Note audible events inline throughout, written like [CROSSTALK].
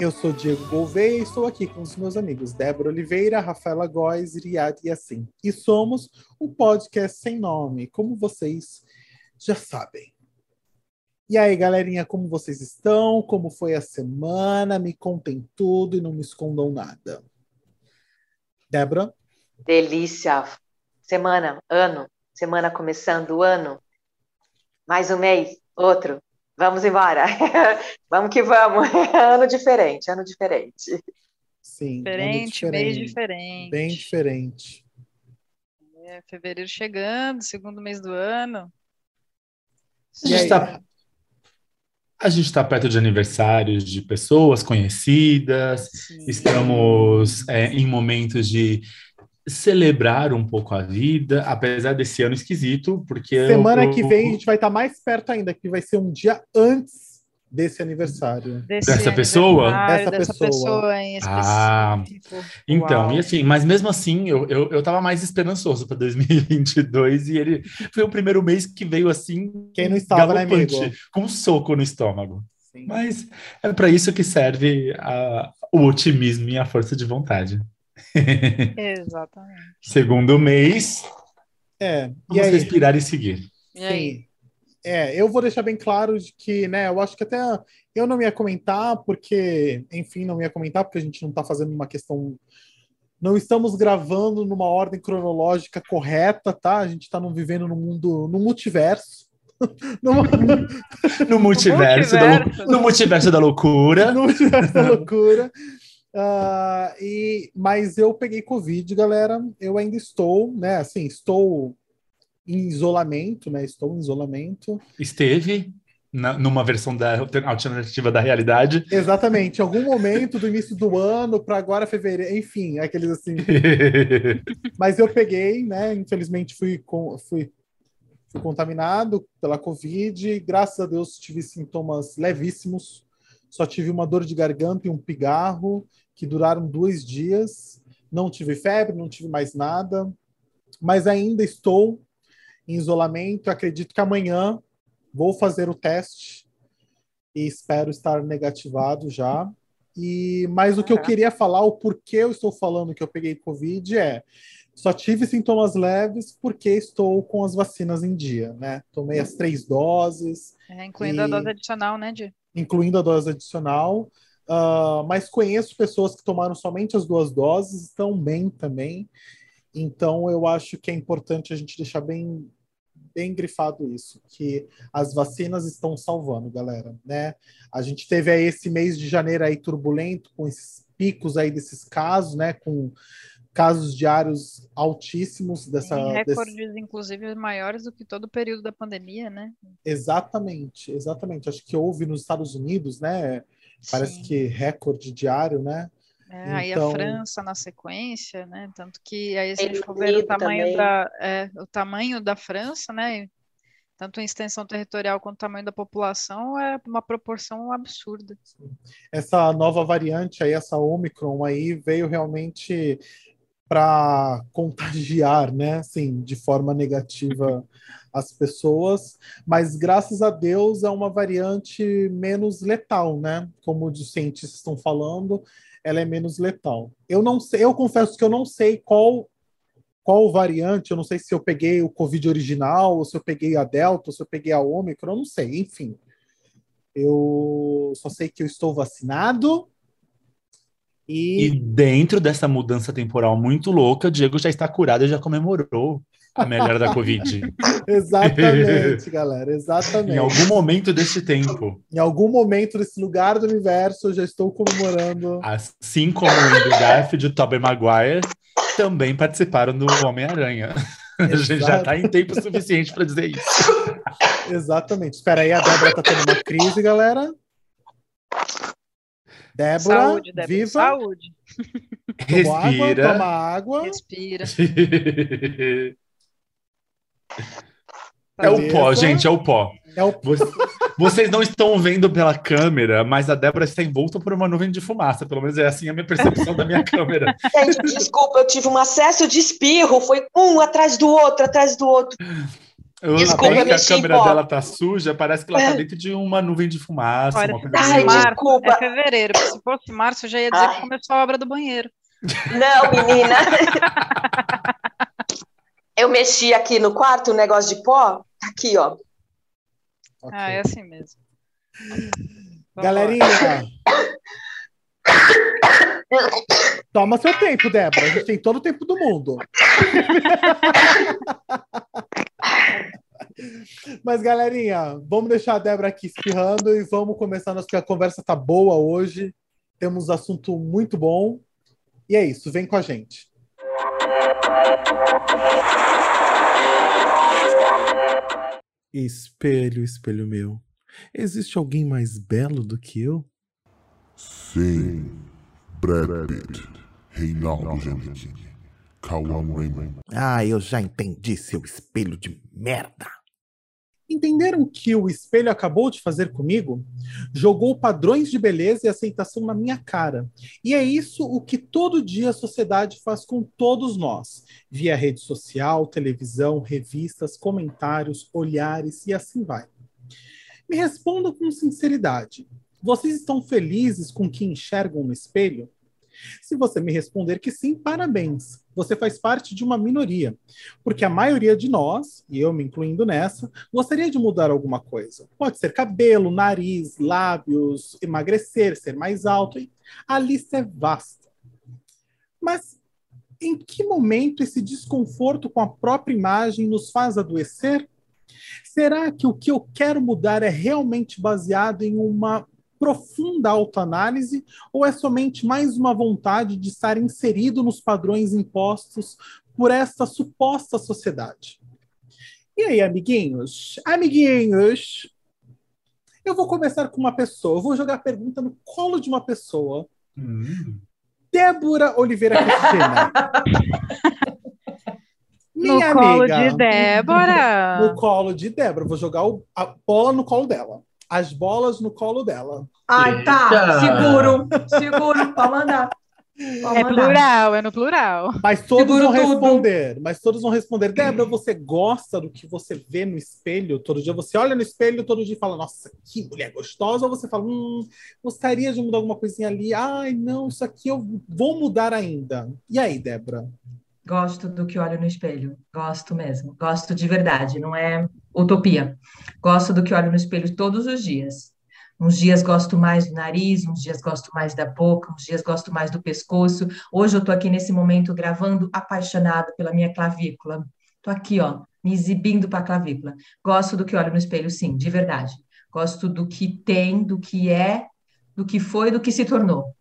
Eu sou Diego Gouveia e estou aqui com os meus amigos Débora Oliveira, Rafaela Góes, Riad e assim. E somos o podcast sem nome, como vocês já sabem. E aí, galerinha, como vocês estão? Como foi a semana? Me contem tudo e não me escondam nada. Débora? Delícia! Semana, ano, semana começando o ano. Mais um mês, outro, Vamos embora. [LAUGHS] vamos que vamos. [LAUGHS] ano diferente, ano diferente. Sim. Diferente, diferente, mês diferente. Bem diferente. É, fevereiro chegando, segundo mês do ano. A gente está a gente está perto de aniversários de pessoas conhecidas, Sim. estamos é, em momentos de celebrar um pouco a vida, apesar desse ano esquisito, porque semana eu... que vem a gente vai estar mais perto ainda, que vai ser um dia antes desse aniversário. Desse dessa pessoa? Dessa, dessa pessoa. pessoa em específico. Ah, então, Uau. e assim, mas mesmo assim, eu, eu, eu tava mais esperançoso para 2022 [LAUGHS] e ele foi o primeiro mês que veio assim. Quem não estava, né, amigo? Com um soco no estômago. Sim. Mas é para isso que serve a, o otimismo e a força de vontade. [LAUGHS] Exatamente. Segundo mês. É. Vamos e respirar e seguir. E aí? É, eu vou deixar bem claro de que, né, eu acho que até eu não ia comentar, porque, enfim, não ia comentar, porque a gente não está fazendo uma questão. Não estamos gravando numa ordem cronológica correta, tá? A gente está vivendo num mundo, no multiverso. no, no, multiverso, no, multiverso. Da, no multiverso da loucura. No multiverso da loucura. Uh, e, mas eu peguei Covid, galera. Eu ainda estou, né? Assim, estou em isolamento, né? Estou em isolamento. Esteve na, numa versão da alternativa da realidade. Exatamente. Em algum momento do início do ano para agora fevereiro, enfim, aqueles assim. [LAUGHS] mas eu peguei, né? Infelizmente fui, com, fui, fui contaminado pela Covid. Graças a Deus tive sintomas levíssimos só tive uma dor de garganta e um pigarro que duraram dois dias. Não tive febre, não tive mais nada, mas ainda estou em isolamento. Acredito que amanhã vou fazer o teste e espero estar negativado já. E mas o que eu queria falar, o porquê eu estou falando que eu peguei Covid é só tive sintomas leves porque estou com as vacinas em dia, né? Tomei as três doses. É, incluindo e... a dose adicional, né, Di? Incluindo a dose adicional. Uh, mas conheço pessoas que tomaram somente as duas doses, estão bem também. Então, eu acho que é importante a gente deixar bem, bem grifado isso, que as vacinas estão salvando, galera, né? A gente teve aí esse mês de janeiro aí turbulento, com esses picos aí desses casos, né? Com casos diários altíssimos dessa. Tem recordes, desse... inclusive, maiores do que todo o período da pandemia, né? Exatamente, exatamente. Acho que houve nos Estados Unidos, né? Parece Sim. que recorde diário, né? É, então... Aí a então França na sequência, né? Tanto que aí a gente for ver o tamanho, da, é, o tamanho da França, né? Tanto em extensão territorial quanto o tamanho da população, é uma proporção absurda. Essa nova variante aí, essa Omicron aí, veio realmente para contagiar, né, assim, de forma negativa [LAUGHS] as pessoas, mas graças a Deus é uma variante menos letal, né? Como os cientistas estão falando, ela é menos letal. Eu não sei, eu confesso que eu não sei qual qual variante, eu não sei se eu peguei o Covid original, ou se eu peguei a Delta, ou se eu peguei a Ômicron, eu não sei, enfim. Eu só sei que eu estou vacinado, e... e... dentro dessa mudança temporal muito louca, Diego já está curado e já comemorou a melhora da Covid. [LAUGHS] exatamente, galera, [LAUGHS] exatamente. Em algum momento desse tempo. Em algum momento desse lugar do universo, eu já estou comemorando. Assim como o Andrew Garfield e o Tobey Maguire também participaram do Homem-Aranha. [LAUGHS] A gente já está em tempo suficiente para dizer isso. Exatamente. Espera aí, a Débora está tendo uma crise, galera. Débora, Saúde, Débora. viva. Saúde. Respira. Toma água. Respira. [LAUGHS] É o pó, gente, é o pó. É o... Vocês não estão vendo pela câmera, mas a Débora está envolta por uma nuvem de fumaça. Pelo menos é assim a minha percepção da minha câmera. [LAUGHS] Gente, desculpa, eu tive um acesso de espirro. Foi um atrás do outro, atrás do outro. Desculpa, que a câmera dela tá suja, parece que ela tá dentro de uma nuvem de fumaça. Ai, março, desculpa. é fevereiro. Se fosse março, eu já ia dizer Ai. que começou a obra do banheiro. Não, menina. [LAUGHS] Eu mexi aqui no quarto, o negócio de pó. Tá Aqui, ó. Ok. Ah, é assim mesmo. Vambora. Galerinha. [LAUGHS] Toma seu tempo, Débora. A gente tem todo o tempo do mundo. [LAUGHS] Mas, galerinha, vamos deixar a Débora aqui espirrando e vamos começar, nossa, porque a conversa tá boa hoje. Temos assunto muito bom. E é isso, vem com a gente. Espelho, espelho meu. Existe alguém mais belo do que eu? Sim, Brad Pitt, Reinaldo Giannichini, Cauã Raymond. Ah, eu já entendi, seu espelho de merda. Entenderam o que o espelho acabou de fazer comigo? Jogou padrões de beleza e aceitação na minha cara. E é isso o que todo dia a sociedade faz com todos nós, via rede social, televisão, revistas, comentários, olhares e assim vai. Me respondam com sinceridade. Vocês estão felizes com o que enxergam no espelho? Se você me responder que sim, parabéns. Você faz parte de uma minoria. Porque a maioria de nós, e eu me incluindo nessa, gostaria de mudar alguma coisa. Pode ser cabelo, nariz, lábios, emagrecer, ser mais alto. A lista é vasta. Mas em que momento esse desconforto com a própria imagem nos faz adoecer? Será que o que eu quero mudar é realmente baseado em uma profunda autoanálise ou é somente mais uma vontade de estar inserido nos padrões impostos por esta suposta sociedade? E aí, amiguinhos? Amiguinhos, eu vou começar com uma pessoa. Eu vou jogar a pergunta no colo de uma pessoa. Hum. Débora Oliveira Cristina. [LAUGHS] No Minha colo amiga. de Débora. No colo de Débora. Vou jogar o- a bola no colo dela. As bolas no colo dela. Ai, tá. Eita. Seguro, seguro, pode mandar. É mandar. plural, é no plural. Mas todos Seguro vão tudo. responder. Mas todos vão responder. Débora, você gosta do que você vê no espelho? Todo dia você olha no espelho todo dia e fala, nossa, que mulher gostosa. Ou você fala, hum, gostaria de mudar alguma coisinha ali. Ai, não, isso aqui eu vou mudar ainda. E aí, Débora? Gosto do que olho no espelho. Gosto mesmo. Gosto de verdade, não é utopia. Gosto do que olho no espelho todos os dias. Uns dias gosto mais do nariz, uns dias gosto mais da boca, uns dias gosto mais do pescoço. Hoje eu tô aqui nesse momento gravando apaixonado pela minha clavícula. Tô aqui, ó, me exibindo para a clavícula. Gosto do que olho no espelho, sim, de verdade. Gosto do que tem, do que é, do que foi, do que se tornou.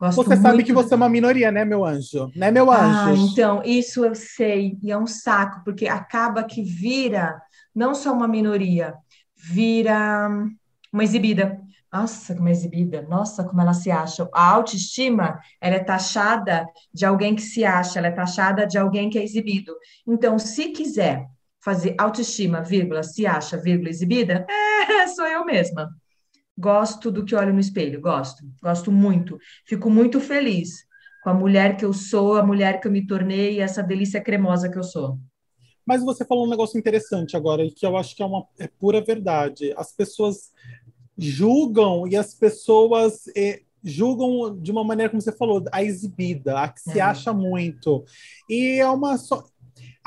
Gosto Você sabe que você é uma minoria, né, meu anjo? Né, meu ah, anjo? então, isso eu sei, e é um saco, porque acaba que vira não só uma minoria, vira uma exibida. Nossa, como é exibida, nossa, como ela se acha. A autoestima, ela é taxada de alguém que se acha, ela é taxada de alguém que é exibido. Então, se quiser fazer autoestima, vírgula, se acha, vírgula, exibida, [LAUGHS] é, sou eu mesma. Gosto do que olho no espelho, gosto, gosto muito. Fico muito feliz com a mulher que eu sou, a mulher que eu me tornei essa delícia cremosa que eu sou. Mas você falou um negócio interessante agora, e que eu acho que é uma é pura verdade. As pessoas julgam e as pessoas eh, julgam de uma maneira, como você falou, a exibida, a que se É. acha muito. E é uma.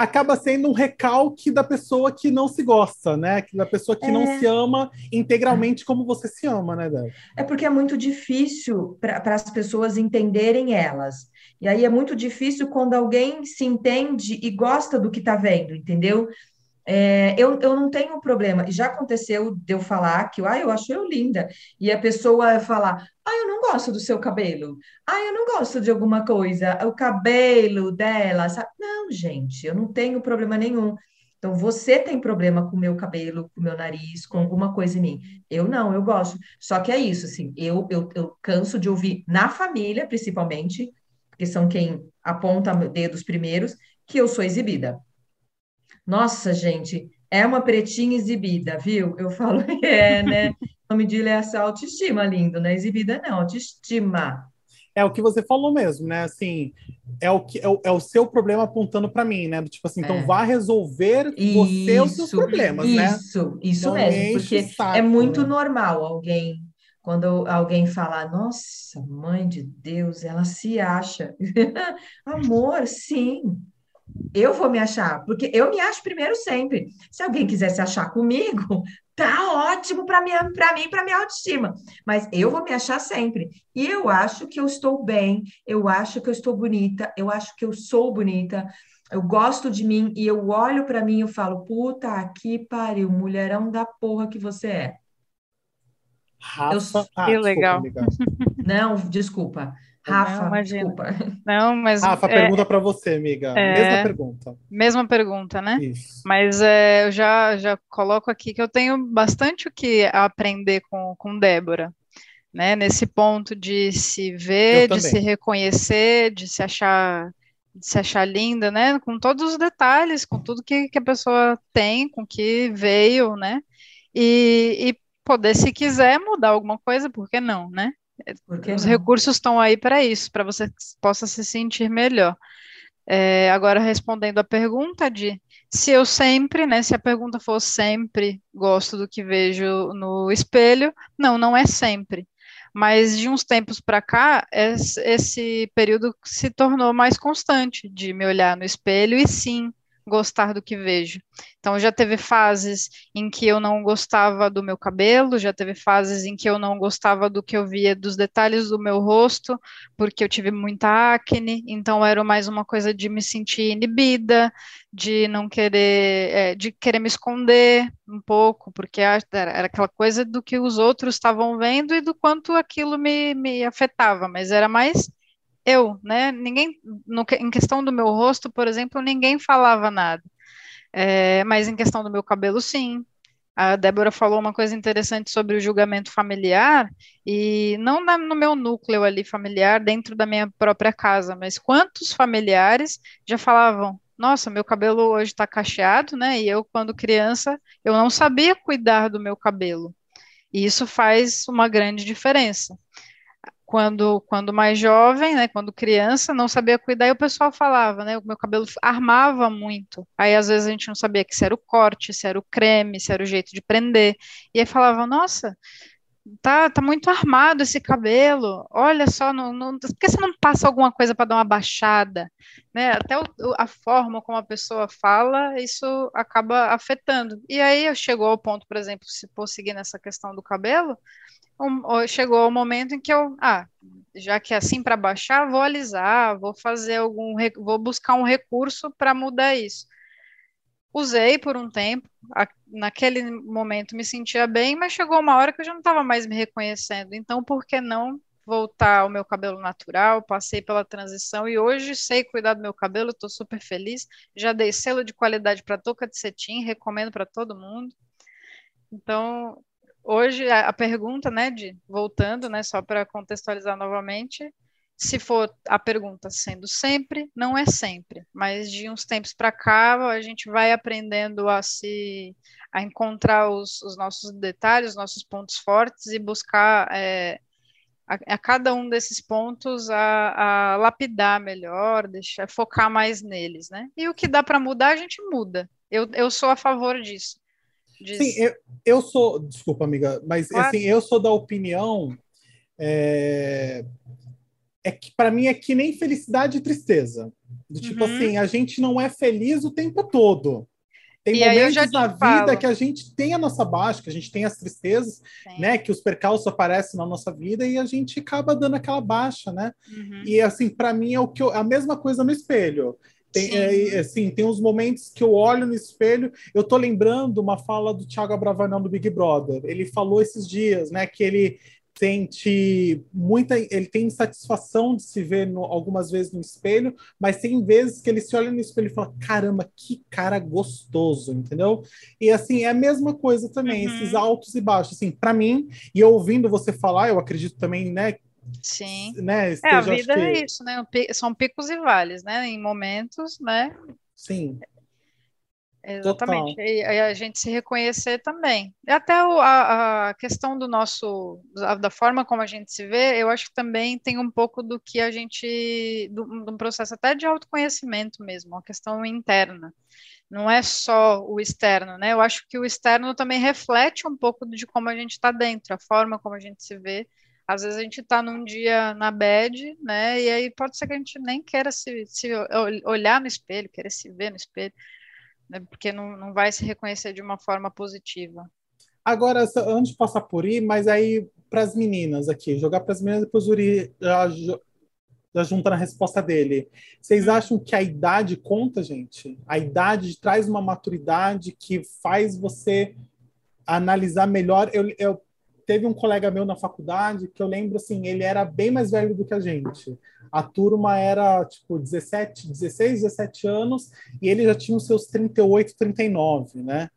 Acaba sendo um recalque da pessoa que não se gosta, né? Da pessoa que não É. se ama integralmente como você se ama, né, Débora? É porque é muito difícil para as pessoas entenderem elas. E aí é muito difícil quando alguém se entende e gosta do que está vendo, entendeu? É, eu, eu não tenho problema. Já aconteceu de eu falar que ah, eu acho eu linda. E a pessoa falar, ah, eu não gosto do seu cabelo. Ah, eu não gosto de alguma coisa. O cabelo dela, sabe? Não, gente, eu não tenho problema nenhum. Então, você tem problema com o meu cabelo, com o meu nariz, com alguma coisa em mim. Eu não, eu gosto. Só que é isso, assim, eu, eu, eu canso de ouvir na família, principalmente, porque são quem aponta dedos primeiros, que eu sou exibida. Nossa, gente, é uma pretinha exibida, viu? Eu falo, [LAUGHS] é, né? O nome dele é essa autoestima, lindo, não é exibida, não, autoestima. É o que você falou mesmo, né? Assim, é o, que, é o, é o seu problema apontando para mim, né? Tipo assim, então é. vá resolver você os seus problemas, isso, né? Isso, isso mesmo, porque saco, é muito né? normal alguém quando alguém fala, nossa, mãe de Deus, ela se acha. [LAUGHS] Amor, sim, eu vou me achar, porque eu me acho primeiro sempre. Se alguém quiser se achar comigo, [LAUGHS] tá ótimo para minha, para mim, para minha autoestima. Mas eu vou me achar sempre. E eu acho que eu estou bem, eu acho que eu estou bonita, eu acho que eu sou bonita. Eu gosto de mim e eu olho para mim e eu falo, puta que pariu, mulherão da porra que você é. Rafa, eu... ah, que legal. Não, desculpa. Rafa, não, desculpa. Não, mas. Rafa, é, pergunta para você, amiga. É, mesma pergunta. Mesma pergunta, né? Isso. Mas é, eu já, já coloco aqui que eu tenho bastante o que aprender com, com Débora. Né, nesse ponto de se ver, de se reconhecer, de se achar de se achar linda, né? Com todos os detalhes, com tudo que, que a pessoa tem, com que veio, né? E, e poder, se quiser, mudar alguma coisa, por que não, né? Os recursos estão aí para isso, para você possa se sentir melhor. É, agora, respondendo a pergunta de se eu sempre, né, se a pergunta for sempre gosto do que vejo no espelho, não, não é sempre. Mas de uns tempos para cá, esse período se tornou mais constante de me olhar no espelho e sim gostar do que vejo. Então, já teve fases em que eu não gostava do meu cabelo, já teve fases em que eu não gostava do que eu via dos detalhes do meu rosto, porque eu tive muita acne, então era mais uma coisa de me sentir inibida, de não querer, é, de querer me esconder um pouco, porque era aquela coisa do que os outros estavam vendo e do quanto aquilo me, me afetava, mas era mais eu, né? Ninguém, no, em questão do meu rosto, por exemplo, ninguém falava nada. É, mas em questão do meu cabelo, sim. A Débora falou uma coisa interessante sobre o julgamento familiar, e não na, no meu núcleo ali familiar, dentro da minha própria casa, mas quantos familiares já falavam: Nossa, meu cabelo hoje está cacheado, né? E eu, quando criança, eu não sabia cuidar do meu cabelo. E isso faz uma grande diferença quando, quando mais jovem, né, quando criança, não sabia cuidar, e o pessoal falava, né, o meu cabelo armava muito. Aí às vezes a gente não sabia que se era o corte, se era o creme, se era o jeito de prender. E aí falava, nossa, tá, tá muito armado esse cabelo. Olha só, não, não, por que você não passa alguma coisa para dar uma baixada? Né? Até o, a forma como a pessoa fala, isso acaba afetando. E aí chegou ao ponto, por exemplo, se for seguir nessa questão do cabelo, um, chegou o momento em que eu, ah, já que é assim para baixar, vou alisar, vou fazer algum, vou buscar um recurso para mudar isso. Usei por um tempo, a, naquele momento me sentia bem, mas chegou uma hora que eu já não estava mais me reconhecendo. Então, por que não voltar ao meu cabelo natural? Passei pela transição e hoje sei cuidar do meu cabelo, estou super feliz. Já dei selo de qualidade para touca de cetim, recomendo para todo mundo. Então, hoje a, a pergunta, né, de voltando, né, só para contextualizar novamente, se for a pergunta sendo sempre, não é sempre, mas de uns tempos para cá a gente vai aprendendo a se a encontrar os, os nossos detalhes, os nossos pontos fortes e buscar é, a, a, cada um desses pontos a, a, lapidar melhor, deixar focar mais neles, né? E o que dá para mudar a gente muda. Eu, eu sou a favor disso. Diz... Sim, eu, eu sou. Desculpa, amiga, mas claro. assim, eu sou da opinião. É, é que para mim é que nem felicidade e tristeza. Do tipo uhum. assim, a gente não é feliz o tempo todo. Tem e momentos na vida falo. que a gente tem a nossa baixa, que a gente tem as tristezas, Sim. né? Que os percalços aparecem na nossa vida e a gente acaba dando aquela baixa, né? Uhum. E assim, para mim é o que eu, a mesma coisa no espelho. Tem, é, assim, tem uns momentos que eu olho no espelho, eu tô lembrando uma fala do Thiago Abravanel do Big Brother. Ele falou esses dias, né, que ele sente muita, ele tem insatisfação de se ver no, algumas vezes no espelho, mas tem vezes que ele se olha no espelho e fala, caramba, que cara gostoso, entendeu? E assim, é a mesma coisa também, uhum. esses altos e baixos, assim, para mim, e ouvindo você falar, eu acredito também, né, Sim. Né, esteja, é, a vida é isso, né? São picos e vales, né? Em momentos, né? Sim. Exatamente. E, a gente se reconhecer também. E até a, a, questão do nosso, da, da, forma como a gente se vê, eu acho que também tem um pouco do que a gente, de um processo até de autoconhecimento mesmo, uma questão interna. Não é só o externo, né? Eu acho que o externo também reflete um pouco de como a gente está dentro, a forma como a gente se vê. Às vezes a gente está num dia na bed, né? E aí pode ser que a gente nem queira se, se olhar no espelho, querer se ver no espelho né, porque não, não vai se reconhecer de uma forma positiva. Agora, antes de passar por aí, mas aí para as meninas aqui, jogar para as meninas, depois o Uri já, já junta na resposta dele. Vocês acham que a idade conta, gente? A idade traz uma maturidade que faz você analisar melhor. Eu, eu teve um colega meu na faculdade que eu lembro assim, ele era bem mais velho do que a gente. A turma era tipo 17, 16, 17 anos e ele já tinha os seus 38, 39, né?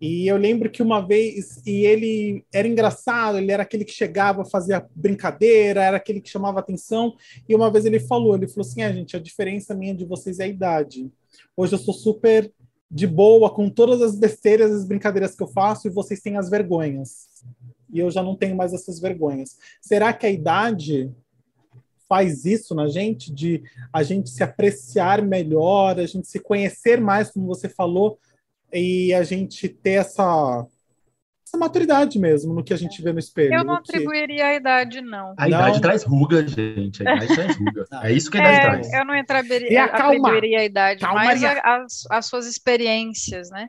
E eu lembro que uma vez, e ele era engraçado, ele era aquele que chegava, fazia brincadeira, era aquele que chamava atenção. E uma vez ele falou: ele falou assim, é, gente, a diferença minha de vocês é a idade. Hoje eu sou super de boa com todas as besteiras, as brincadeiras que eu faço, e vocês têm as vergonhas e eu já não tenho mais essas vergonhas. Será que a idade faz isso na gente, de a gente se apreciar melhor, a gente se conhecer mais, como você falou, e a gente ter essa, essa maturidade mesmo no que a gente vê no espelho? Eu não atribuiria a idade, não. A idade não. traz ruga, gente. A idade traz ruga. [LAUGHS] É isso que a idade é, traz. Eu não atribuiria, atribuiria a idade, calma, mas as, as suas experiências, né?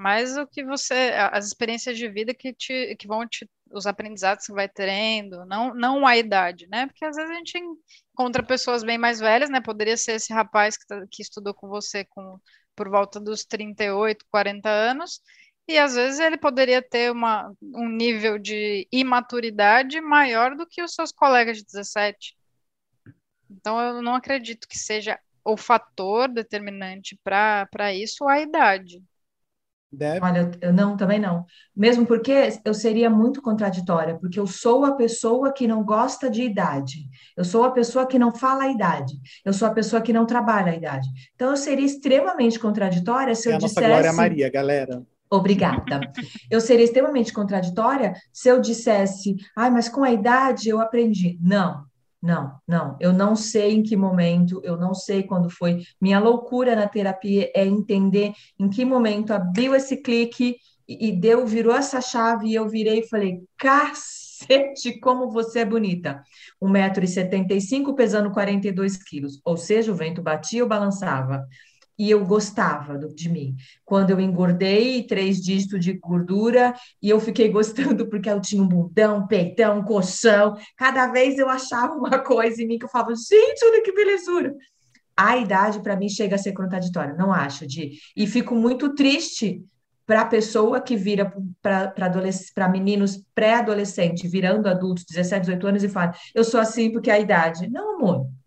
Mas o que você, as experiências de vida que, te, que vão te, os aprendizados que vai tendo, não, não a idade, né? Porque às vezes a gente encontra pessoas bem mais velhas, né? Poderia ser esse rapaz que, tá, que estudou com você com, por volta dos 38, 40 anos, e às vezes ele poderia ter uma, um nível de imaturidade maior do que os seus colegas de 17. Então eu não acredito que seja o fator determinante para isso a idade. Deve. Olha, eu não, também não. Mesmo porque eu seria muito contraditória, porque eu sou a pessoa que não gosta de idade. Eu sou a pessoa que não fala a idade. Eu sou a pessoa que não trabalha a idade. Então eu seria extremamente contraditória se é eu a dissesse. Nossa Glória Maria, galera. Obrigada. Eu seria extremamente contraditória se eu dissesse, ai, mas com a idade eu aprendi. Não, não, não, eu não sei em que momento, eu não sei quando foi. Minha loucura na terapia é entender em que momento abriu esse clique e, deu, virou essa chave e eu virei e falei: cacete, como você é bonita. 1,75m pesando 42 quilos, ou seja, o vento batia ou balançava e eu gostava do, de mim. Quando eu engordei, três dígitos de gordura, e eu fiquei gostando porque eu tinha um bundão, peitão, colchão. Cada vez eu achava uma coisa em mim que eu falava, gente, olha que belezura. A idade, para mim, chega a ser contraditória, não acho, de. E fico muito triste para a pessoa que vira para meninos pré-adolescentes, virando adultos, 17, 18 anos, e fala: Eu sou assim porque é a idade. Não, amor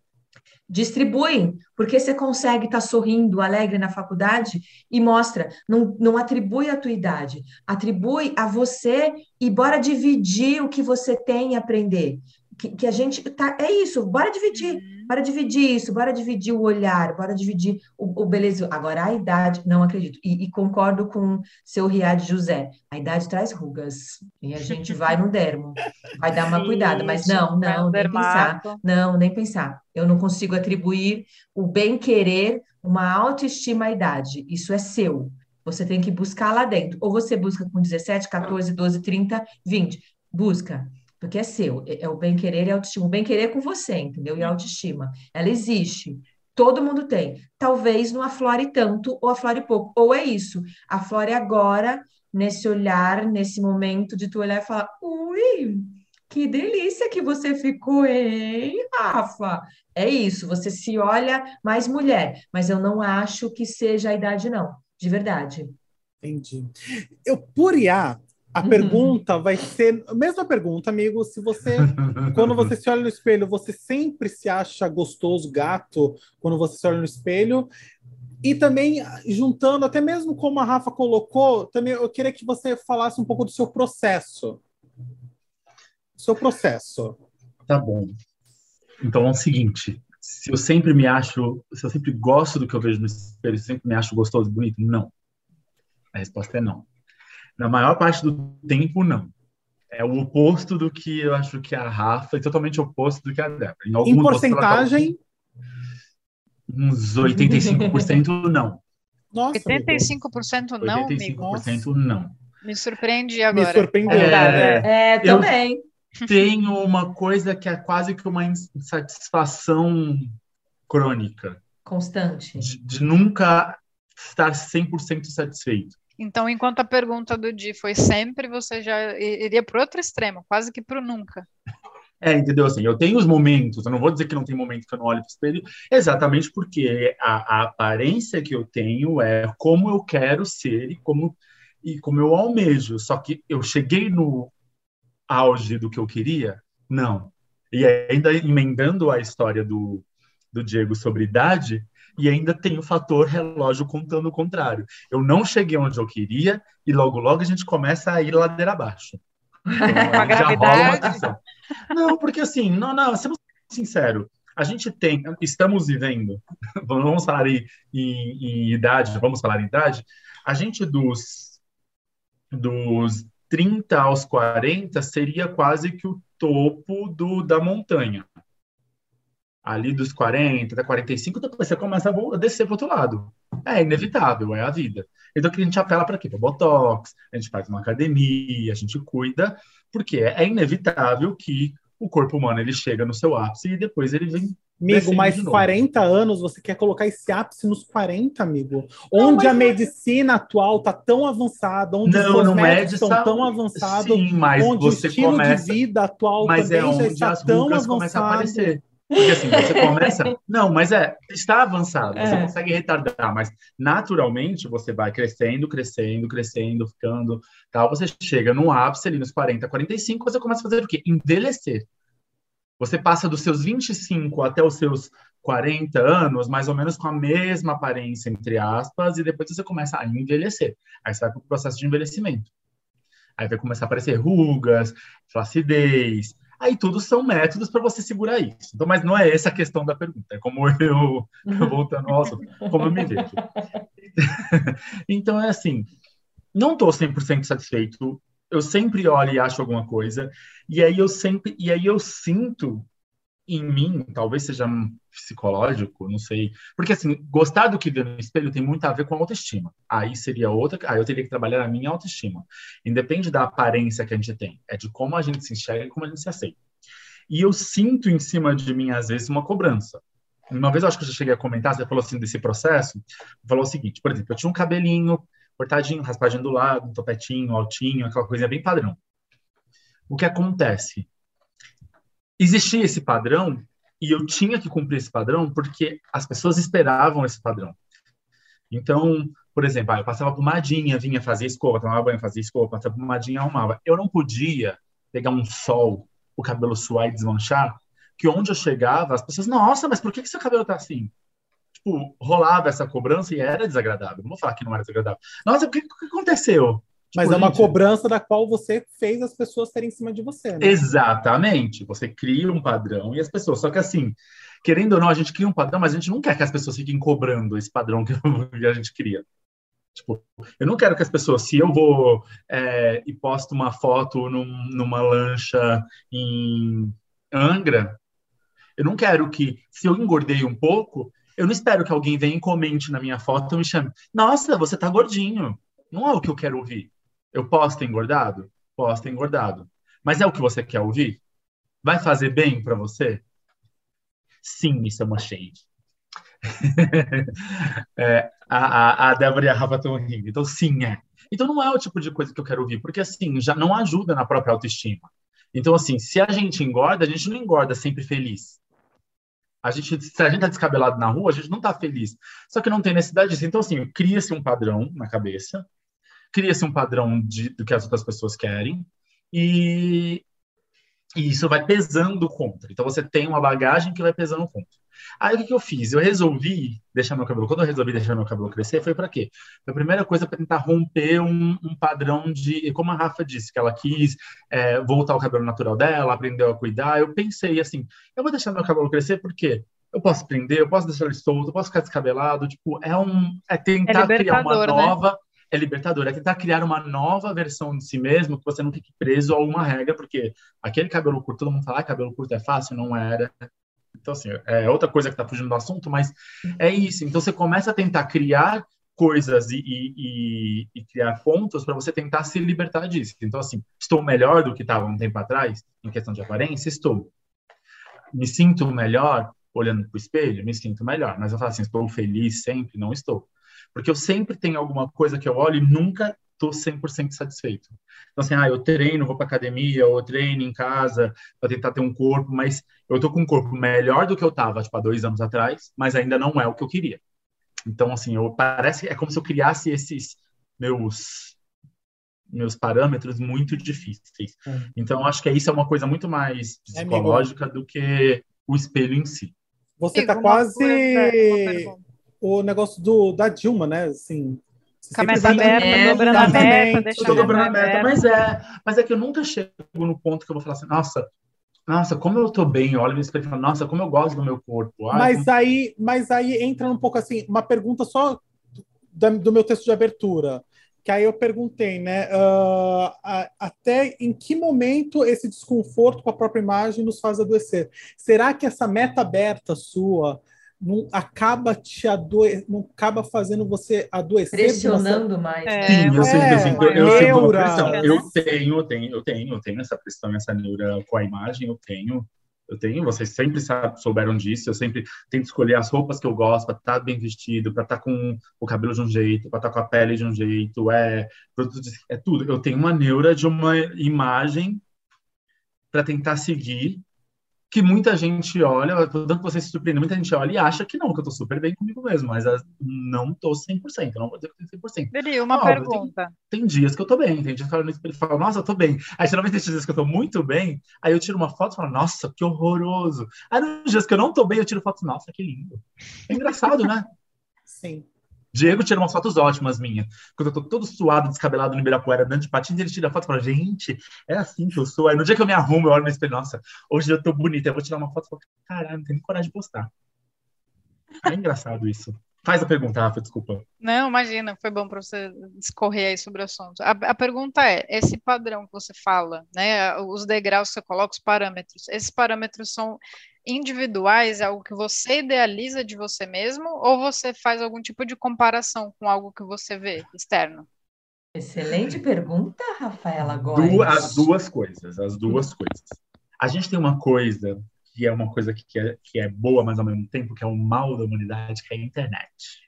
distribuem, porque você consegue estar tá sorrindo, alegre na faculdade e mostra, não, não atribui a tua idade, atribui a você e bora dividir o que você tem e aprender que, que, a gente tá. É isso, bora dividir, uhum. bora dividir isso, bora dividir o olhar, bora dividir o, o beleza. Agora, a idade, não acredito. E, e, concordo com seu Riad José. A idade traz rugas. E a gente vai no dermo. Vai dar uma [LAUGHS] Sim, cuidada, mas não, não, nem pensar. Não, nem pensar. Eu não consigo atribuir o bem-querer, uma autoestima à idade. Isso é seu. Você tem que buscar lá dentro. Ou você busca com 17, 14, 12, 30, 20. Busca porque é seu, é, é o bem-querer e a autoestima. O bem-querer é com você, entendeu? E a autoestima, ela existe. Todo mundo tem. Talvez não aflore tanto ou aflore pouco. Ou é isso, aflore agora, nesse olhar, nesse momento de tu olhar e falar, ui, que delícia que você ficou, hein, Rafa? É isso, você se olha mais mulher, mas eu não acho que seja a idade, não, de verdade. Entendi. Eu, por IA, a uhum. pergunta vai ser a mesma pergunta, amigo. Se você, [LAUGHS] quando você se olha no espelho, você sempre se acha gostoso, gato, quando você se olha no espelho. E também, juntando, até mesmo como a Rafa colocou, também eu queria que você falasse um pouco do seu processo. Seu processo. Tá bom. Então é o seguinte: se eu sempre me acho, se eu sempre gosto do que eu vejo no espelho, se eu sempre me acho gostoso e bonito, não. A resposta é não. Na maior parte do tempo, não. É o oposto do que eu acho que a Rafa, e totalmente oposto do que a Débora. Em, em porcentagem? Uns 85% [LAUGHS] não. Nossa, 85% não, 85% não. Me surpreende agora. Me surpreendeu. É, é também. Tenho uma coisa que é quase que uma insatisfação crônica. Constante. De, de nunca estar 100% satisfeito. Então, enquanto a pergunta do Di foi sempre, você já iria para outro extremo, quase que para o nunca. É, entendeu? Assim, eu tenho os momentos, eu não vou dizer que não tem momento que eu não olho para o espelho, exatamente porque a, a, aparência que eu tenho é como eu quero ser e como, e como eu almejo. Só que eu cheguei no auge do que eu queria? Não. E ainda emendando a história do, do Diego sobre idade, e ainda tem o fator relógio contando o contrário. Eu não cheguei onde eu queria e logo logo a gente começa a ir ladeira abaixo. [LAUGHS] Então, a gravidade. Não, porque assim, não, não, sendo sincero, a gente tem, estamos vivendo, [LAUGHS] vamos falar em, em, em, idade, vamos falar em idade, a gente dos, dos 30 aos 40 seria quase que o topo do, da montanha ali dos 40 até 45, depois você começa a descer para outro lado. É inevitável, é a vida. Então, que a gente apela para quê? Para Botox, a gente faz uma academia, a gente cuida, porque é inevitável que o corpo humano ele chega no seu ápice e depois ele vem. Amigo, mais 40 anos, você quer colocar esse ápice nos 40, amigo? Onde a medicina atual está tão avançada, onde não, os cosméticos estão tão avançados, Sim, mas onde você o estilo começa... de vida atual mas também é onde já está as tão avançado. Porque assim, você começa. [LAUGHS] Não, mas é, está avançado, você É. consegue retardar, mas naturalmente você vai crescendo, crescendo, crescendo, ficando tal. Você chega no ápice ali nos 40, 45, você começa a fazer o quê? Envelhecer. Você passa dos seus 25 até os seus 40 anos, mais ou menos com a mesma aparência, entre aspas, e depois você começa a envelhecer. Aí você vai para o processo de envelhecimento. Aí vai começar a aparecer rugas, flacidez, Aí tudo são métodos para você segurar isso. Então, mas não é essa a questão da pergunta. É como [LAUGHS] eu, voltando ao assunto, como eu me vejo. [LAUGHS] então, é assim, não estou 100% satisfeito. Eu sempre olho e acho alguma coisa. E aí eu sempre, e aí eu sinto em mim, talvez seja psicológico, não sei. Porque assim, gostar do que vê no espelho tem muito a ver com a autoestima. Aí seria outra, aí eu teria que trabalhar a minha autoestima. Independe da aparência que a gente tem, é de como a gente se enxerga e como a gente se aceita. E eu sinto em cima de mim às vezes uma cobrança. Uma vez eu acho que eu já cheguei a comentar, você falou assim desse processo, falou o seguinte, por exemplo, eu tinha um cabelinho cortadinho, raspagem do lado, um topetinho, altinho, aquela coisa bem padrão. O que acontece? Existia esse padrão e eu tinha que cumprir esse padrão porque as pessoas esperavam esse padrão. Então, por exemplo, ah, eu passava pomadinha, vinha fazer escova, tomava banho, fazia escova, passava pomadinha, arrumava. Eu não podia pegar um sol, o cabelo suar e desmanchar, que onde eu chegava, as pessoas, nossa, mas por que, que seu cabelo tá assim? Tipo, rolava essa cobrança e era desagradável. Não vou falar que não era desagradável. Nossa, o que, o que aconteceu? Mas Tipo, é uma cobrança da qual você fez as pessoas terem em cima de você, né? Exatamente. Você cria um padrão e as pessoas. Só que assim, querendo ou não, a gente cria um padrão, mas a gente não quer que as pessoas fiquem cobrando esse padrão que [LAUGHS] a gente cria. Tipo, eu não quero que as pessoas, se eu vou é, e posto uma foto num- numa lancha em Angra, eu não quero que, se eu engordei um pouco, eu não espero que alguém venha e comente na minha foto e me chame. Nossa, você tá gordinho. Não é o que eu quero ouvir. Eu posso ter engordado? Posso ter engordado. Mas é o que você quer ouvir? Vai fazer bem para você? Sim, isso é uma shade. [LAUGHS] É, a, a, a Débora e a Rafa estão rindo. Então, sim, é. Então, não é o tipo de coisa que eu quero ouvir, porque, assim, já não ajuda na própria autoestima. Então, assim, se a gente engorda, a gente não engorda sempre feliz. A gente, se a gente tá descabelado na rua, a gente não tá feliz. Só que não tem necessidade disso. Então, assim, cria-se um padrão na cabeça, cria-se um padrão de, do que as outras pessoas querem, e, e isso vai pesando contra. Então, você tem uma bagagem que vai pesando contra. Aí, o que, que eu fiz? Eu resolvi deixar meu cabelo. Quando eu resolvi deixar meu cabelo crescer, foi para quê? A primeira coisa para tentar romper um, um padrão de. Como a Rafa disse, que ela quis é, voltar ao cabelo natural dela, aprendeu a cuidar. Eu pensei assim: eu vou deixar meu cabelo crescer porque eu posso prender, eu posso deixar ele solto, eu posso ficar descabelado. Tipo, é um. É tentar criar uma libertador, né? É libertador, é tentar criar uma nova versão de si mesmo que você não fique preso a uma regra, porque aquele cabelo curto, todo mundo fala, ah, cabelo curto é fácil, não era. Então, assim, é outra coisa que está fugindo do assunto, mas é isso. Então, você começa a tentar criar coisas e, e, e criar pontos para você tentar se libertar disso. Então, assim, estou melhor do que estava um tempo atrás, em questão de aparência? Estou. Me sinto melhor olhando para o espelho? Me sinto melhor. Mas eu falo assim, estou feliz sempre? Não estou. Porque eu sempre tenho alguma coisa que eu olho e nunca estou 100% satisfeito. Então, assim, ah, eu treino, vou para academia, eu treino em casa para tentar ter um corpo, mas eu estou com um corpo melhor do que eu estava, tipo, há dois anos atrás, mas ainda não é o que eu queria. Então, assim, eu, parece é como se eu criasse esses meus meus parâmetros muito difíceis. Hum. Então, acho que isso é uma coisa muito mais é, psicológica é, do que o espelho em si. Você está quase o negócio do, da Dilma, né? Assim, com a meta aberta, é, dobrando a meta, deixando dobrando. Mas é, mas é que eu nunca chego no ponto que eu vou falar assim, nossa, nossa, como eu tô bem, olha no espelho e falo, nossa, como eu gosto do meu corpo. Ai, mas, como... aí, mas aí entra um pouco assim, uma pergunta só do, do meu texto de abertura que aí eu perguntei, né, uh, a, até em que momento esse desconforto com a própria imagem nos faz adoecer? Será que essa meta aberta sua não acaba te adoe... não acaba fazendo você adoecer? Pressionando mais. É, Sim, eu é, eu, eu, sinto uma pressão. Eu tenho, eu tenho, eu tenho, eu tenho essa pressão, essa neura com a imagem, eu tenho. Eu tenho, vocês sempre sabe, souberam disso. Eu sempre tento escolher as roupas que eu gosto para estar tá bem vestido, para estar tá com o cabelo de um jeito, para estar tá com a pele de um jeito, é, é tudo. Eu tenho uma neura de uma imagem para tentar seguir que muita gente olha, tanto que você se surpreende, muita gente olha e acha que não, que eu tô super bem comigo mesmo, mas não tô 100%, não vou dizer que tô 100%. Beli, uma pergunta. Tem, tem, dias que eu tô bem, tem dias que eu falo no espelho e falo, nossa, eu tô bem. Aí, geralmente, tem dias que eu tô muito bem, aí eu tiro uma foto e falo, nossa, que horroroso. Aí, nos dias que eu não tô bem, eu tiro foto, nossa, que lindo. É engraçado, né? [LAUGHS] Sim. Diego tira umas fotos ótimas minhas. Quando eu tô todo suado, descabelado no Ibirapuera, andando de patins, ele tira foto e fala, gente, é assim que eu sou. Aí no dia que eu me arrumo, eu olho no espelho, nossa, hoje eu tô bonita, eu vou tirar uma foto e falo, caralho, não tenho coragem de postar. É engraçado isso. Faz a pergunta, Rafa, desculpa. Não, imagina, foi bom para você discorrer aí sobre o assunto. A, a, pergunta é: esse padrão que você fala, né, os degraus que você coloca, os parâmetros, esses parâmetros são individuais, é algo que você idealiza de você mesmo, ou você faz algum tipo de comparação com algo que você vê externo? Excelente pergunta, Rafaela Du as duas coisas, as duas coisas. A gente tem uma coisa que é uma coisa que é, que é boa, mas ao mesmo tempo que é o mal da humanidade, que é a internet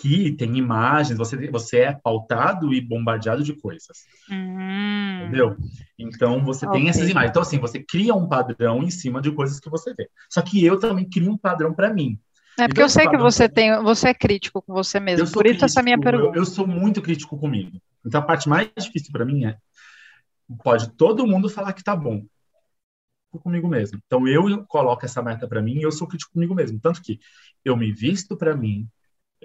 que tem imagens, você, você é pautado e bombardeado de coisas. Hum. Entendeu? Então você okay. tem essas imagens. Então, assim, você cria um padrão em cima de coisas que você vê. Só que eu também crio um padrão para mim. É porque então, eu sei que você tem, você é crítico com você mesmo. Por isso crítico, essa minha pergunta. Eu, eu, sou muito crítico comigo. Então a parte mais difícil para mim é pode todo mundo falar que tá bom comigo mesmo. Então eu coloco essa meta para mim e eu sou crítico comigo mesmo, tanto que eu me visto para mim,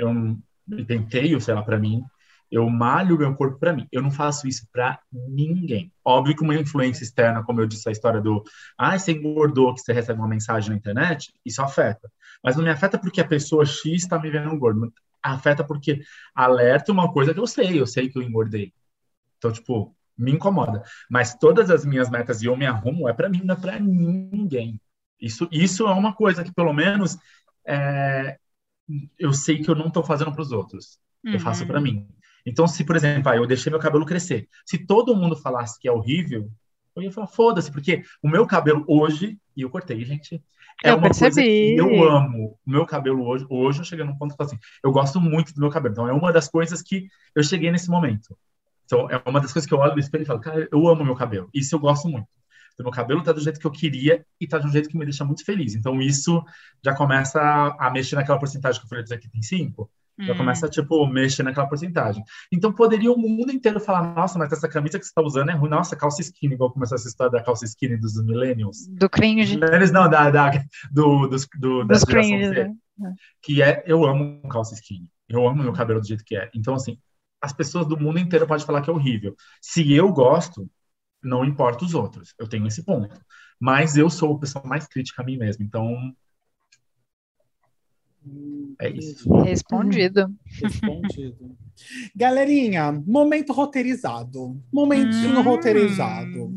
eu penteio, sei lá, para mim, eu malho meu corpo para mim. Eu não faço isso para ninguém. Óbvio que uma influência externa, como eu disse a história do ah, você engordou, que você recebe uma mensagem na internet, isso afeta. Mas não me afeta porque a pessoa X está me vendo gordo. Afeta porque alerta uma coisa que eu sei, eu sei que eu engordei. Então, tipo, me incomoda. Mas todas as minhas metas e eu me arrumo é para mim, não é para ninguém. Isso, isso é uma coisa que, pelo menos, é, eu sei que eu não estou fazendo para os outros. Uhum. Eu faço para mim. Então, se, por exemplo, ah, eu deixei meu cabelo crescer. Se todo mundo falasse que é horrível, eu ia falar, foda-se, porque o meu cabelo hoje, e eu cortei, gente, é eu uma percebi. coisa que eu amo. O meu cabelo hoje, hoje eu cheguei num ponto que assim, eu gosto muito do meu cabelo. Então, é uma das coisas que eu cheguei nesse momento. Então, é uma das coisas que eu olho no espelho e falo, cara, eu amo meu cabelo. Isso eu gosto muito. Meu cabelo tá do jeito que eu queria e tá de um jeito que me deixa muito feliz. Então, isso já começa a, a mexer naquela porcentagem que eu falei dizer que tem cinco. Já hum. começa a, tipo, mexer naquela porcentagem. Então, poderia o mundo inteiro falar, nossa, mas essa camisa que você está usando é ruim. Nossa, calça skinny, igual começou essa história da calça skinny dos millennials. Do cringe. Millennials, não, da, da, do, dos, do, dos cringe. Né? Que é, eu amo calça skinny. Eu amo meu cabelo do jeito que é. Então, assim, as pessoas do mundo inteiro podem falar que é horrível. Se eu gosto, não importa os outros. Eu tenho esse ponto. Mas eu sou a pessoa mais crítica a mim mesmo. Então. É isso. Respondido. Respondido. Galerinha, momento roteirizado. Momentinho hum. roteirizado.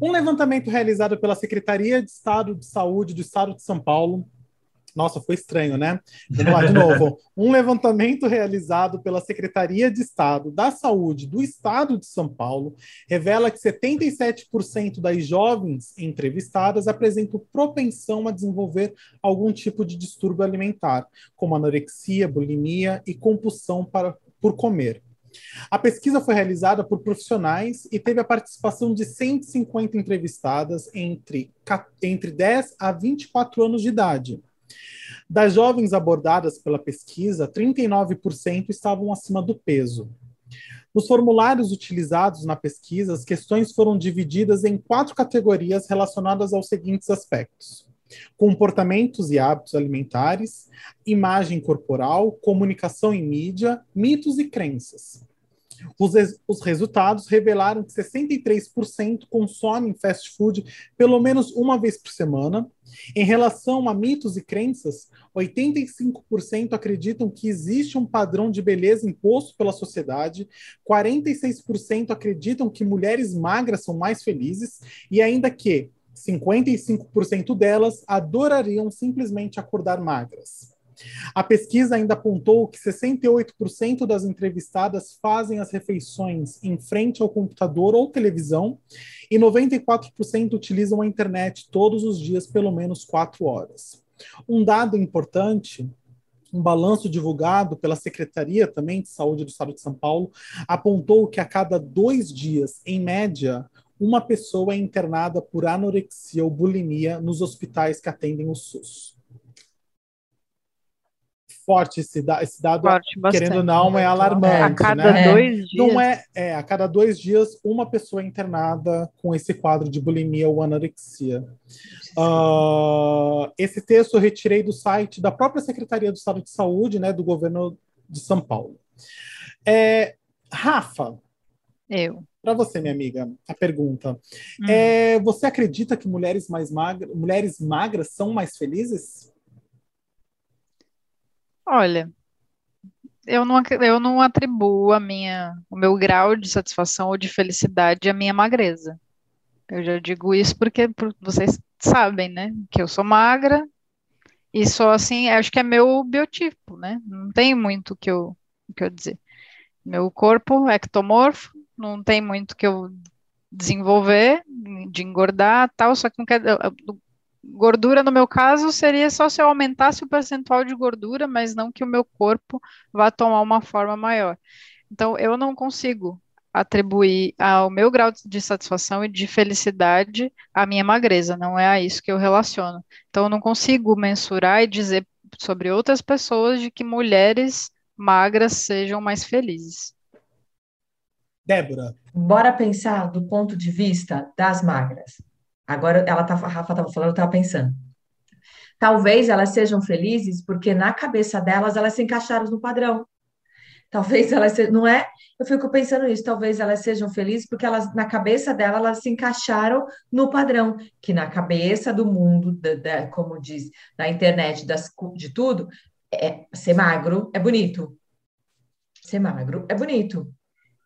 Um levantamento realizado pela Secretaria de Estado de Saúde do Estado de São Paulo nossa, foi estranho, né? Vamos lá de novo. Um levantamento realizado pela Secretaria de Estado da Saúde do Estado de São Paulo revela que 77% das jovens entrevistadas apresentam propensão a desenvolver algum tipo de distúrbio alimentar, como anorexia, bulimia e compulsão para, por comer. A pesquisa foi realizada por profissionais e teve a participação de 150 entrevistadas entre, entre 10 a 24 anos de idade. Das jovens abordadas pela pesquisa, 39% estavam acima do peso. Nos formulários utilizados na pesquisa, as questões foram divididas em quatro categorias relacionadas aos seguintes aspectos: comportamentos e hábitos alimentares, imagem corporal, comunicação em mídia, mitos e crenças. Os, os resultados revelaram que 63% consomem fast food pelo menos uma vez por semana. Em relação a mitos e crenças, 85% acreditam que existe um padrão de beleza imposto pela sociedade, 46% acreditam que mulheres magras são mais felizes e ainda que 55% delas adorariam simplesmente acordar magras. A pesquisa ainda apontou que 68% das entrevistadas fazem as refeições em frente ao computador ou televisão e 94% utilizam a internet todos os dias pelo menos quatro horas. Um dado importante um balanço divulgado pela Secretaria também de Saúde do Estado de São Paulo apontou que a cada dois dias, em média, uma pessoa é internada por anorexia ou bulimia nos hospitais que atendem o SUS forte esse, da, esse dado, forte, querendo ou não, é alarmante. É, a cada né? dois dias. Não é, é, a cada dois dias, uma pessoa internada com esse quadro de bulimia ou anorexia. Uh, esse texto eu retirei do site da própria Secretaria do Estado de Saúde, né, do governo de São Paulo. É, Rafa. Eu. Para você, minha amiga, a pergunta. Hum. É, você acredita que mulheres mais magras, mulheres magras são mais felizes? Olha, eu não, eu não atribuo a minha, o meu grau de satisfação ou de felicidade à minha magreza. Eu já digo isso porque vocês sabem, né? Que eu sou magra e sou assim, acho que é meu biotipo, né? Não tem muito que eu, que eu dizer. Meu corpo é ectomorfo, não tem muito que eu desenvolver, de engordar tal, só que não quer, Gordura, no meu caso, seria só se eu aumentasse o percentual de gordura, mas não que o meu corpo vá tomar uma forma maior. Então, eu não consigo atribuir ao meu grau de satisfação e de felicidade a minha magreza, não é a isso que eu relaciono. Então, eu não consigo mensurar e dizer sobre outras pessoas de que mulheres magras sejam mais felizes. Débora. Bora pensar do ponto de vista das magras. Agora ela tá, a Rafa estava falando, eu estava pensando. Talvez elas sejam felizes porque na cabeça delas elas se encaixaram no padrão. Talvez elas se, não é? Eu fico pensando nisso. Talvez elas sejam felizes porque elas na cabeça delas elas se encaixaram no padrão que na cabeça do mundo, da, da, como diz na internet, das, de tudo, é ser magro é bonito. Ser magro é bonito.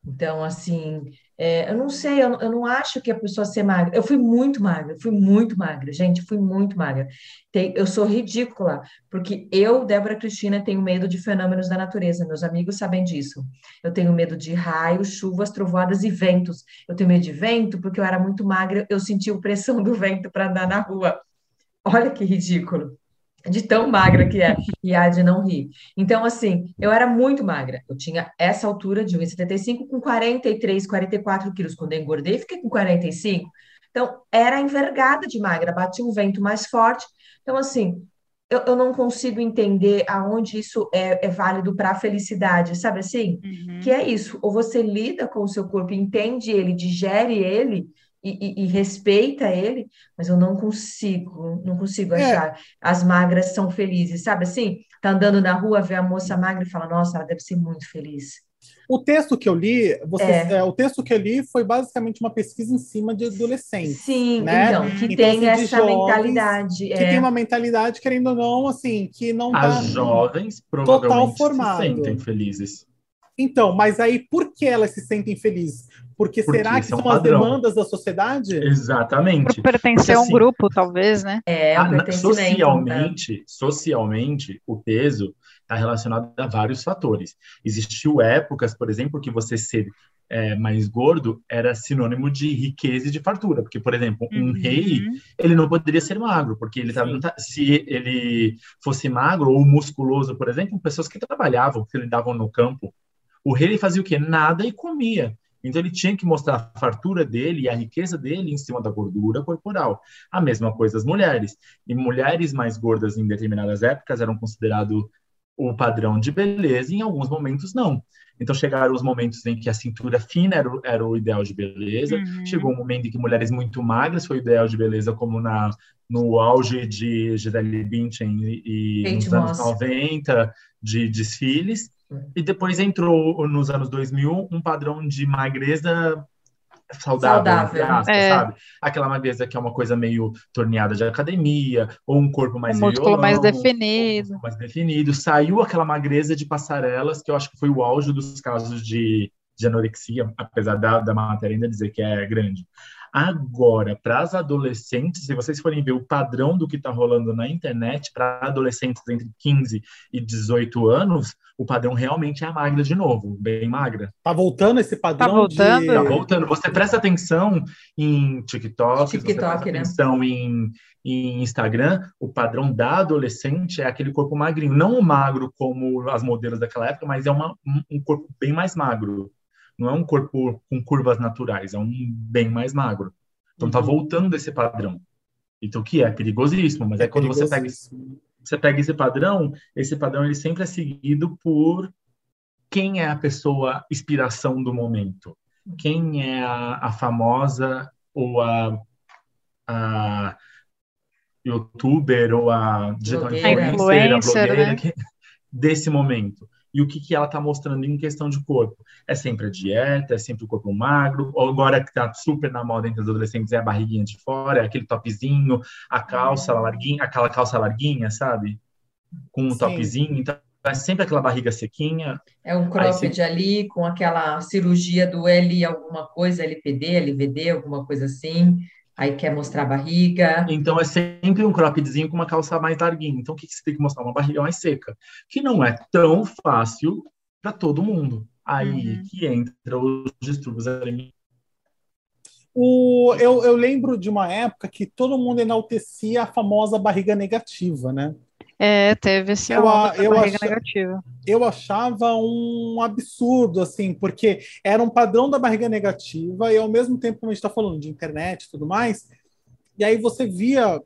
Então, assim, é, eu não sei, eu, eu, não acho que a pessoa ser magra. Eu fui muito magra, fui muito magra, gente, fui muito magra. Tem, eu sou ridícula, porque eu, Débora Cristina, tenho medo de fenômenos da natureza. Meus amigos sabem disso. Eu tenho medo de raios, chuvas, trovoadas e ventos. Eu tenho medo de vento porque eu era muito magra, eu senti a pressão do vento para andar na rua. Olha que ridículo de tão magra que é, e há de não rir. Então, assim, eu era muito magra. Eu tinha essa altura de 1,75 com 43, 44 quilos. Quando eu engordei, fiquei com 45. Então, era envergada de magra, batia um vento mais forte. Então, assim, eu, eu não consigo entender aonde isso é, é válido para a felicidade, sabe assim? Uhum. Que é isso, ou você lida com o seu corpo, entende ele, digere ele, e, e, respeita ele, mas eu não consigo, não consigo é. achar as magras são felizes, sabe assim? Tá andando na rua, vê a moça magra e fala, nossa, ela deve ser muito feliz. O texto que eu li, você, é. É, o texto que eu li foi basicamente uma pesquisa em cima de adolescentes. Sim, né? então, que então, tem assim, essa mentalidade. Que é. tem uma mentalidade, querendo ou não, assim, que não As tá jovens provavelmente total formado. se sentem felizes. Então, mas aí por que elas se sentem felizes? Porque, Porque será que são um as demandas da sociedade? Exatamente. Por pertencer Porque, a um assim, grupo, talvez, né? É, a, né? socialmente, socialmente, o peso está relacionado a vários fatores. Existiu épocas, por exemplo, que você ser é, mais gordo era sinônimo de riqueza e de fartura, porque, por exemplo, um uhum. rei ele não poderia ser magro, porque ele tava, se ele fosse magro ou musculoso, por exemplo, pessoas que trabalhavam, que lidavam no campo, o rei ele fazia o quê? Nada e comia. Então ele tinha que mostrar a fartura dele e a riqueza dele em cima da gordura corporal. A mesma coisa as mulheres. E mulheres mais gordas em determinadas épocas eram considerado o padrão de beleza, e em alguns momentos não. Então chegaram os momentos em que a cintura fina era o, era o ideal de beleza. Uhum. Chegou um momento em que mulheres muito magras foi o ideal de beleza, como na no auge de Gisele Bündchen e, e nos anos 90 de desfiles. E depois entrou nos anos 2000 um padrão de magreza saudável, saudável. Aspas, é. sabe? Aquela magreza que é uma coisa meio torneada de academia, ou um corpo mais um músculo mais definido. Um mais definido. Saiu aquela magreza de passarelas, que eu acho que foi o auge dos casos de, de anorexia, apesar da, da matéria ainda dizer que é grande. Agora, para as adolescentes, se vocês forem ver o padrão do que está rolando na internet, para adolescentes entre 15 e 18 anos, o padrão realmente é a magra de novo, bem magra. Tá voltando esse padrão? Tá voltando. De... Tá voltando. Você presta atenção em TikTok, TikTok você presta né? atenção em, em Instagram, o padrão da adolescente é aquele corpo magrinho. Não o magro como as modelos daquela época, mas é uma, um corpo bem mais magro. Não é um corpo com curvas naturais, é um bem mais magro. Então tá uhum. voltando esse padrão. Então que é perigosíssimo, mas é, é quando você pega você pega esse padrão, esse padrão ele sempre é seguido por quem é a pessoa inspiração do momento, quem é a, a famosa ou a, a youtuber ou a digital influencer, influencer, a blogueira né? que, desse momento e o que, que ela está mostrando em questão de corpo. É sempre a dieta, é sempre o corpo magro, ou agora que está super na moda entre os adolescentes é a barriguinha de fora, é aquele topzinho, a calça uhum. larguinha, aquela calça larguinha, sabe? Com um Sim. topzinho, então é sempre aquela barriga sequinha. É um cropped ali, com aquela cirurgia do L alguma coisa, LPD, LVD, alguma coisa assim aí quer mostrar a barriga. Então é sempre um croppedzinho com uma calça mais larguinha. Então o que, você tem que mostrar? Uma barriga mais seca, que não é tão fácil para todo mundo. Aí uhum. que entra os distúrbios alimentares. O, eu, eu lembro de uma época que todo mundo enaltecia a famosa barriga negativa, né? É, teve esse eu, eu barriga ach... negativa. Eu achava um absurdo, assim, porque era um padrão da barriga negativa e ao mesmo tempo, como a gente está falando de internet e tudo mais, e aí você via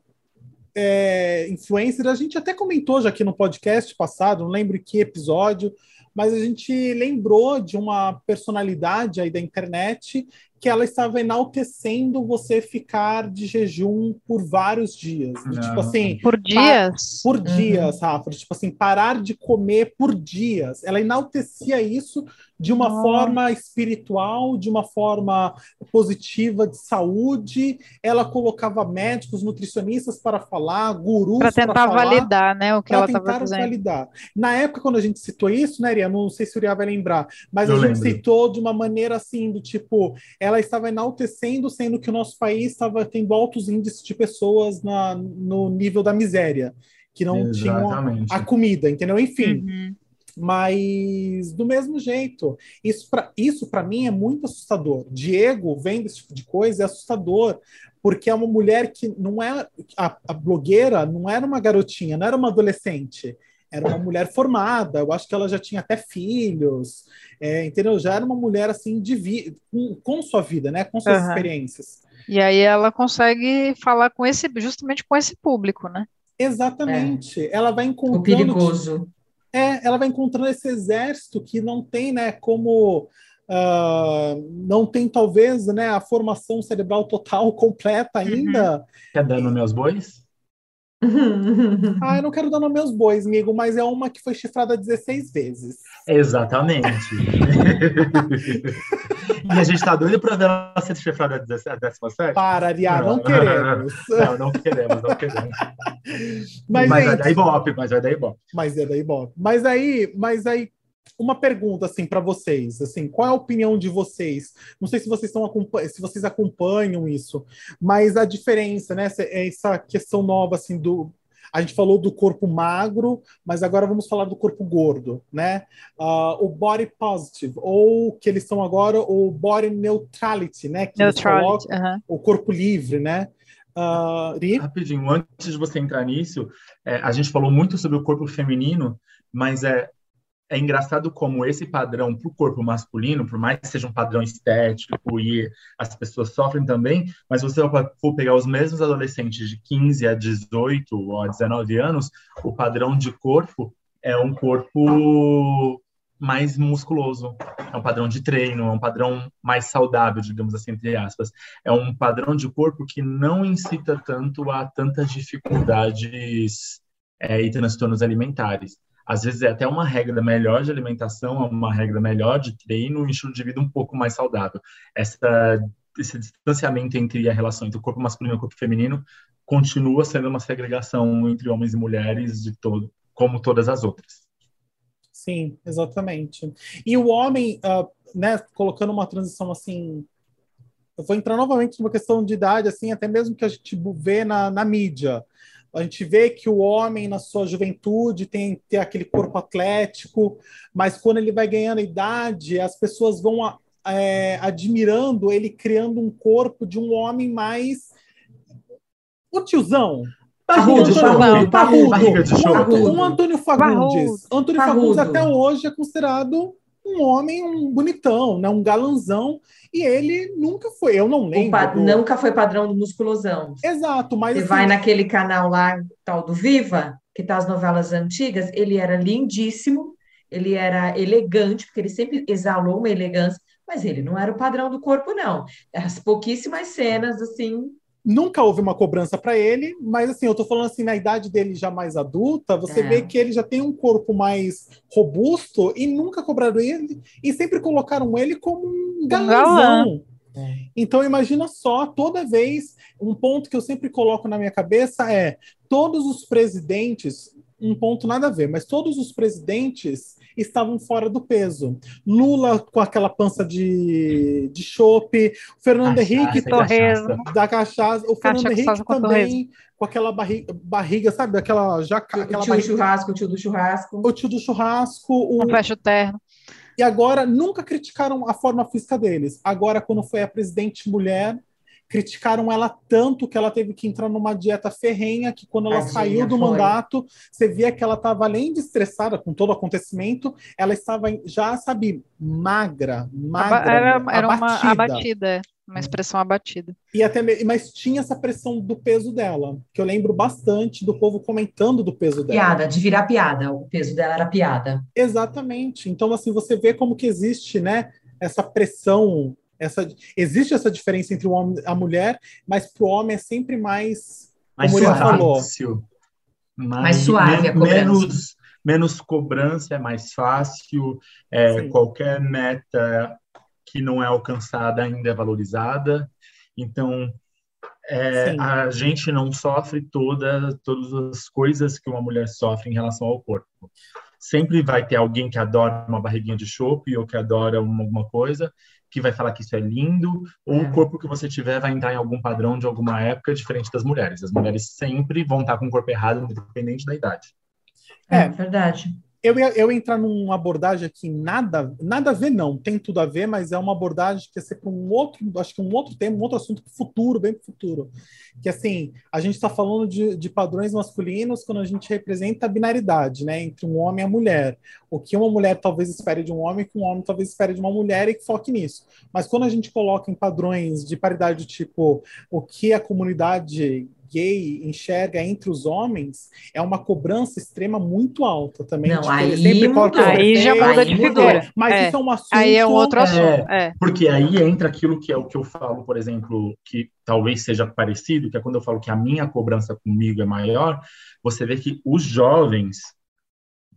é, influencer, a gente até comentou já aqui no podcast passado, não lembro que episódio, mas a gente lembrou de uma personalidade aí da internet que ela estava enaltecendo você ficar de jejum por vários dias. Tipo assim. Por dias? Por uhum. dias, Rafa. Tipo assim, parar de comer por dias. Ela enaltecia isso de uma forma espiritual, de uma forma positiva de saúde. Ela colocava médicos, nutricionistas para falar, gurus para tentar falar, validar, né, o que ela estava fazendo. validar. Na época quando a gente citou isso, né, Ria, não sei se o Ria vai lembrar, mas Eu a gente lembro. citou de uma maneira assim do tipo, ela estava enaltecendo, sendo que o nosso país estava tendo altos índices de pessoas na, no nível da miséria, que não Exatamente. tinham a comida, entendeu? Enfim. Uhum. Mas do mesmo jeito, isso para isso para mim é muito assustador. Diego vendo esse tipo de coisa é assustador, porque é uma mulher que não é a, a blogueira, não era uma garotinha, não era uma adolescente era uma mulher formada, eu acho que ela já tinha até filhos, é, entendeu? Já era uma mulher assim de vi com, com sua vida, né? Com suas uhum. experiências. E aí ela consegue falar com esse, justamente com esse público, né? Exatamente. É. Ela vai encontrando. O perigoso. É, ela vai encontrando esse exército que não tem, né, como uh, não tem talvez, né, a formação cerebral total [LAUGHS] completa uhum. ainda. Uhum. Quer dar nome aos bois? Ah, eu não quero dar nome aos bois, amigo, mas é uma que foi chifrada 16 vezes. Exatamente. e a gente tá doido pra ver ela ser chifrada a 17? Para, Ariá, não, não queremos. [LAUGHS] Não, não queremos, não queremos. Mas, mas gente, é da Ibope, mas é da Ibope. Mas é da Ibope. Mas aí, mas aí uma pergunta assim para vocês, assim, qual é a opinião de vocês? Não sei se vocês estão se vocês acompanham isso, mas a diferença, né? Essa questão nova assim do a gente falou do corpo magro, mas agora vamos falar do corpo gordo, né? Uh, o body positive, ou que eles são agora o body neutrality, né? Que neutrality, uh -huh. o corpo livre, né? Uh, Rapidinho, antes de você entrar nisso, é, a gente falou muito sobre o corpo feminino, mas é é engraçado como esse padrão para o corpo masculino, por mais que seja um padrão estético e as pessoas sofrem também, mas você for pegar os mesmos adolescentes de 15 a 18 ou a 19 anos, o padrão de corpo é um corpo mais musculoso, é um padrão de treino, é um padrão mais saudável, digamos assim, entre aspas. É um padrão de corpo que não incita tanto a tantas dificuldades é, e transtornos alimentares às vezes é até uma regra melhor de alimentação, uma regra melhor de treino, um estilo de vida um pouco mais saudável. Essa, esse distanciamento entre a relação entre o corpo masculino e o corpo feminino continua sendo uma segregação entre homens e mulheres de todo, como todas as outras. Sim, exatamente. E o homem, uh, né, colocando uma transição assim, eu vou entrar novamente numa questão de idade, assim, até mesmo que a gente vê na, na mídia. A gente vê que o homem, na sua juventude, tem ter aquele corpo atlético, mas quando ele vai ganhando idade, as pessoas vão é, admirando ele criando um corpo de um homem mais. O tiozão. Parrudo, parrudo, parrudo. Um Antônio Fagundes. Antônio Fagundes até hoje é considerado um homem, um bonitão, né? um galanzão, e ele nunca foi, eu não lembro. Do... Nunca foi padrão do musculosão. Exato, mas. Você assim... vai naquele canal lá, tal do Viva, que tá as novelas antigas, ele era lindíssimo, ele era elegante, porque ele sempre exalou uma elegância, mas ele não era o padrão do corpo, não. As pouquíssimas cenas, assim, Nunca houve uma cobrança para ele, mas assim, eu tô falando assim, na idade dele já mais adulta, você é. vê que ele já tem um corpo mais robusto e nunca cobraram ele e sempre colocaram ele como um galãzão. É. Então imagina só, toda vez, um ponto que eu sempre coloco na minha cabeça é todos os presidentes, um ponto nada a ver, mas todos os presidentes estavam fora do peso. Lula com aquela pança de, de chope, Fernando cachaça, Henrique torresmo. da cachaça, o Fernando Henrique também com aquela barriga, barriga, sabe? Aquela jaca, aquela o tio barriga. churrasco, o tio do churrasco. O tio do churrasco. O... Um fecho terno. E agora nunca criticaram a forma física deles. Agora, quando foi a presidente mulher, criticaram ela tanto que ela teve que entrar numa dieta ferrenha, que quando ela Tadinha, saiu do foi. mandato, você via que ela estava, além de estressada com todo o acontecimento, ela estava já, sabe, magra, magra, era, era abatida. uma abatida, uma expressão abatida. E até, mas tinha essa pressão do peso dela, que eu lembro bastante do povo comentando do peso dela. Piada, de virar piada, o peso dela era piada. Exatamente. Então, assim, você vê como que existe, né, essa pressão essa, existe essa diferença entre o homem e a mulher, mas para o homem é sempre mais, mais como suave. falou. Mais, mais suave a cobrança. Menos, menos cobrança, é mais fácil, é, qualquer meta que não é alcançada ainda é valorizada. Então, é, a gente não sofre toda, todas as coisas que uma mulher sofre em relação ao corpo. Sempre vai ter alguém que adora uma barriguinha de chope ou que adora uma, alguma coisa, que vai falar que isso é lindo, ou é. o corpo que você tiver vai entrar em algum padrão de alguma época diferente das mulheres. As mulheres sempre vão estar com o corpo errado, independente da idade. É, é verdade eu ia, eu ia entrar numa abordagem aqui, nada, nada a ver, não, tem tudo a ver, mas é uma abordagem que ia ser para um outro, acho que um outro tema, um outro assunto para futuro, bem para futuro. Que assim, a gente está falando de, de padrões masculinos quando a gente representa a binaridade, né, entre um homem e a mulher. O que uma mulher talvez espere de um homem, que um homem talvez espere de uma mulher e que foque nisso. Mas quando a gente coloca em padrões de paridade, tipo, o que a comunidade gay enxerga entre os homens é uma cobrança extrema muito alta também. Não, tipo, aí sempre colocam Aí já muda de figura. Mas É. isso é um assunto. Aí é um outro É. assunto. É. Porque aí entra aquilo que é o que eu falo, por exemplo, que talvez seja parecido, que é quando eu falo que a minha cobrança comigo é maior, você vê que os jovens,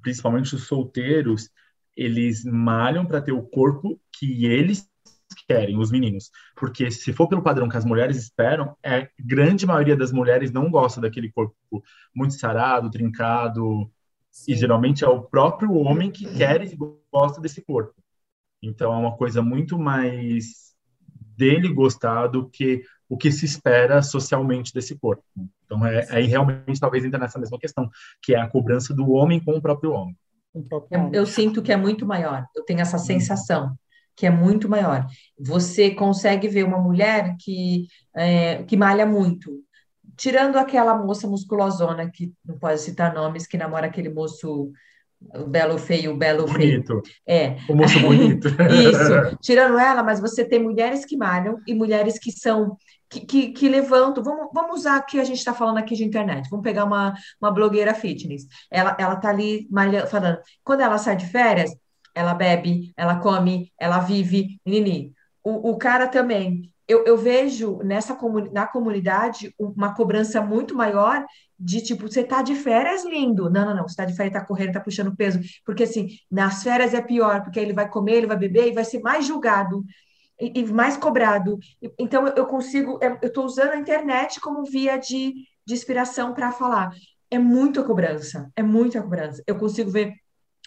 principalmente os solteiros, eles malham para ter o corpo que eles querem, os meninos. Porque se for pelo padrão que as mulheres esperam, é grande maioria das mulheres não gosta daquele corpo muito sarado, trincado, e geralmente é o próprio homem que quer e gosta desse corpo. Então é uma coisa muito mais dele gostar do que o que se espera socialmente desse corpo. Então é aí realmente talvez entra nessa mesma questão, que é a cobrança do homem com o próprio homem. próprio Eu, homem. eu sinto que é muito maior. Eu tenho essa sensação que é muito maior. Você consegue ver uma mulher que, é, que malha muito. Tirando aquela moça musculosona, que não pode citar nomes, que namora aquele moço, o belo feio, o belo feio. Bonito, É, o moço bonito. [LAUGHS] Isso, [LAUGHS] tirando ela, mas você tem mulheres que malham e mulheres que são que, que, que levantam. Vamos, vamos usar o que a gente está falando aqui de internet. Vamos pegar uma, uma blogueira fitness. Ela, ela tá ali malhando, falando. Quando ela sai de férias, ela bebe, ela come, ela vive, nini. O, o cara também. Eu, eu vejo nessa comuni na comunidade uma cobrança muito maior de tipo, você tá de férias, lindo. Não, não, não, você tá de férias, tá correndo, tá puxando peso. Porque assim, nas férias é pior, porque ele vai comer, ele vai beber e vai ser mais julgado e, e mais cobrado. Então eu consigo, eu eu tô usando a internet como via de, de inspiração para falar. É muita cobrança, é muita cobrança. Eu consigo ver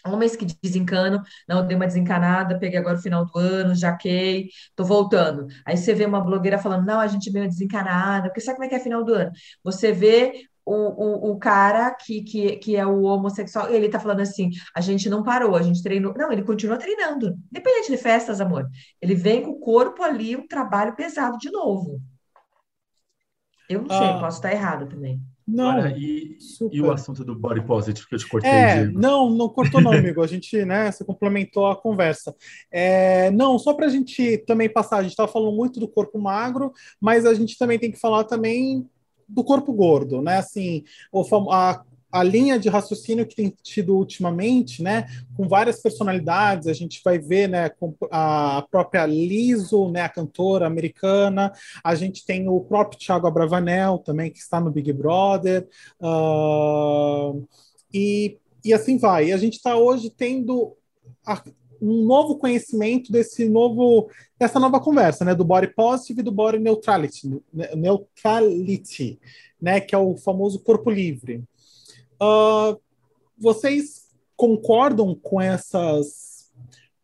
homens que desencanam, não, dei uma desencanada, peguei agora o final do ano, jaquei, tô voltando. Aí você vê uma blogueira falando, não, a gente meio desencanada, porque sabe como é que é final do ano? Você vê o, o, o cara que, que, que é o homossexual, ele tá falando assim, a gente não parou, a gente treinou. Não, ele continua treinando, independente de festas, amor. Ele vem com o corpo ali, um trabalho pesado de novo. Eu não sei, Ah. posso estar errado também. Não, Agora, e, e o assunto do body positive que eu te cortei, É, Diego? não, não cortou não, [LAUGHS] amigo. A gente, né, você complementou a conversa. É, não, só para a gente também passar, a gente estava falando muito do corpo magro, mas a gente também tem que falar também do corpo gordo, né? Assim, o a, a linha de raciocínio que tem tido ultimamente, né, com várias personalidades, a gente vai ver, né, a própria Lizzo, né, a cantora americana, a gente tem o próprio Thiago Abravanel também, que está no Big Brother, ah, e, e assim vai. E a gente está hoje tendo a- um novo conhecimento desse novo, dessa nova conversa, né, do body positive e do body neutrality, neutrality, né, que é o famoso corpo livre. Ah, vocês concordam com essas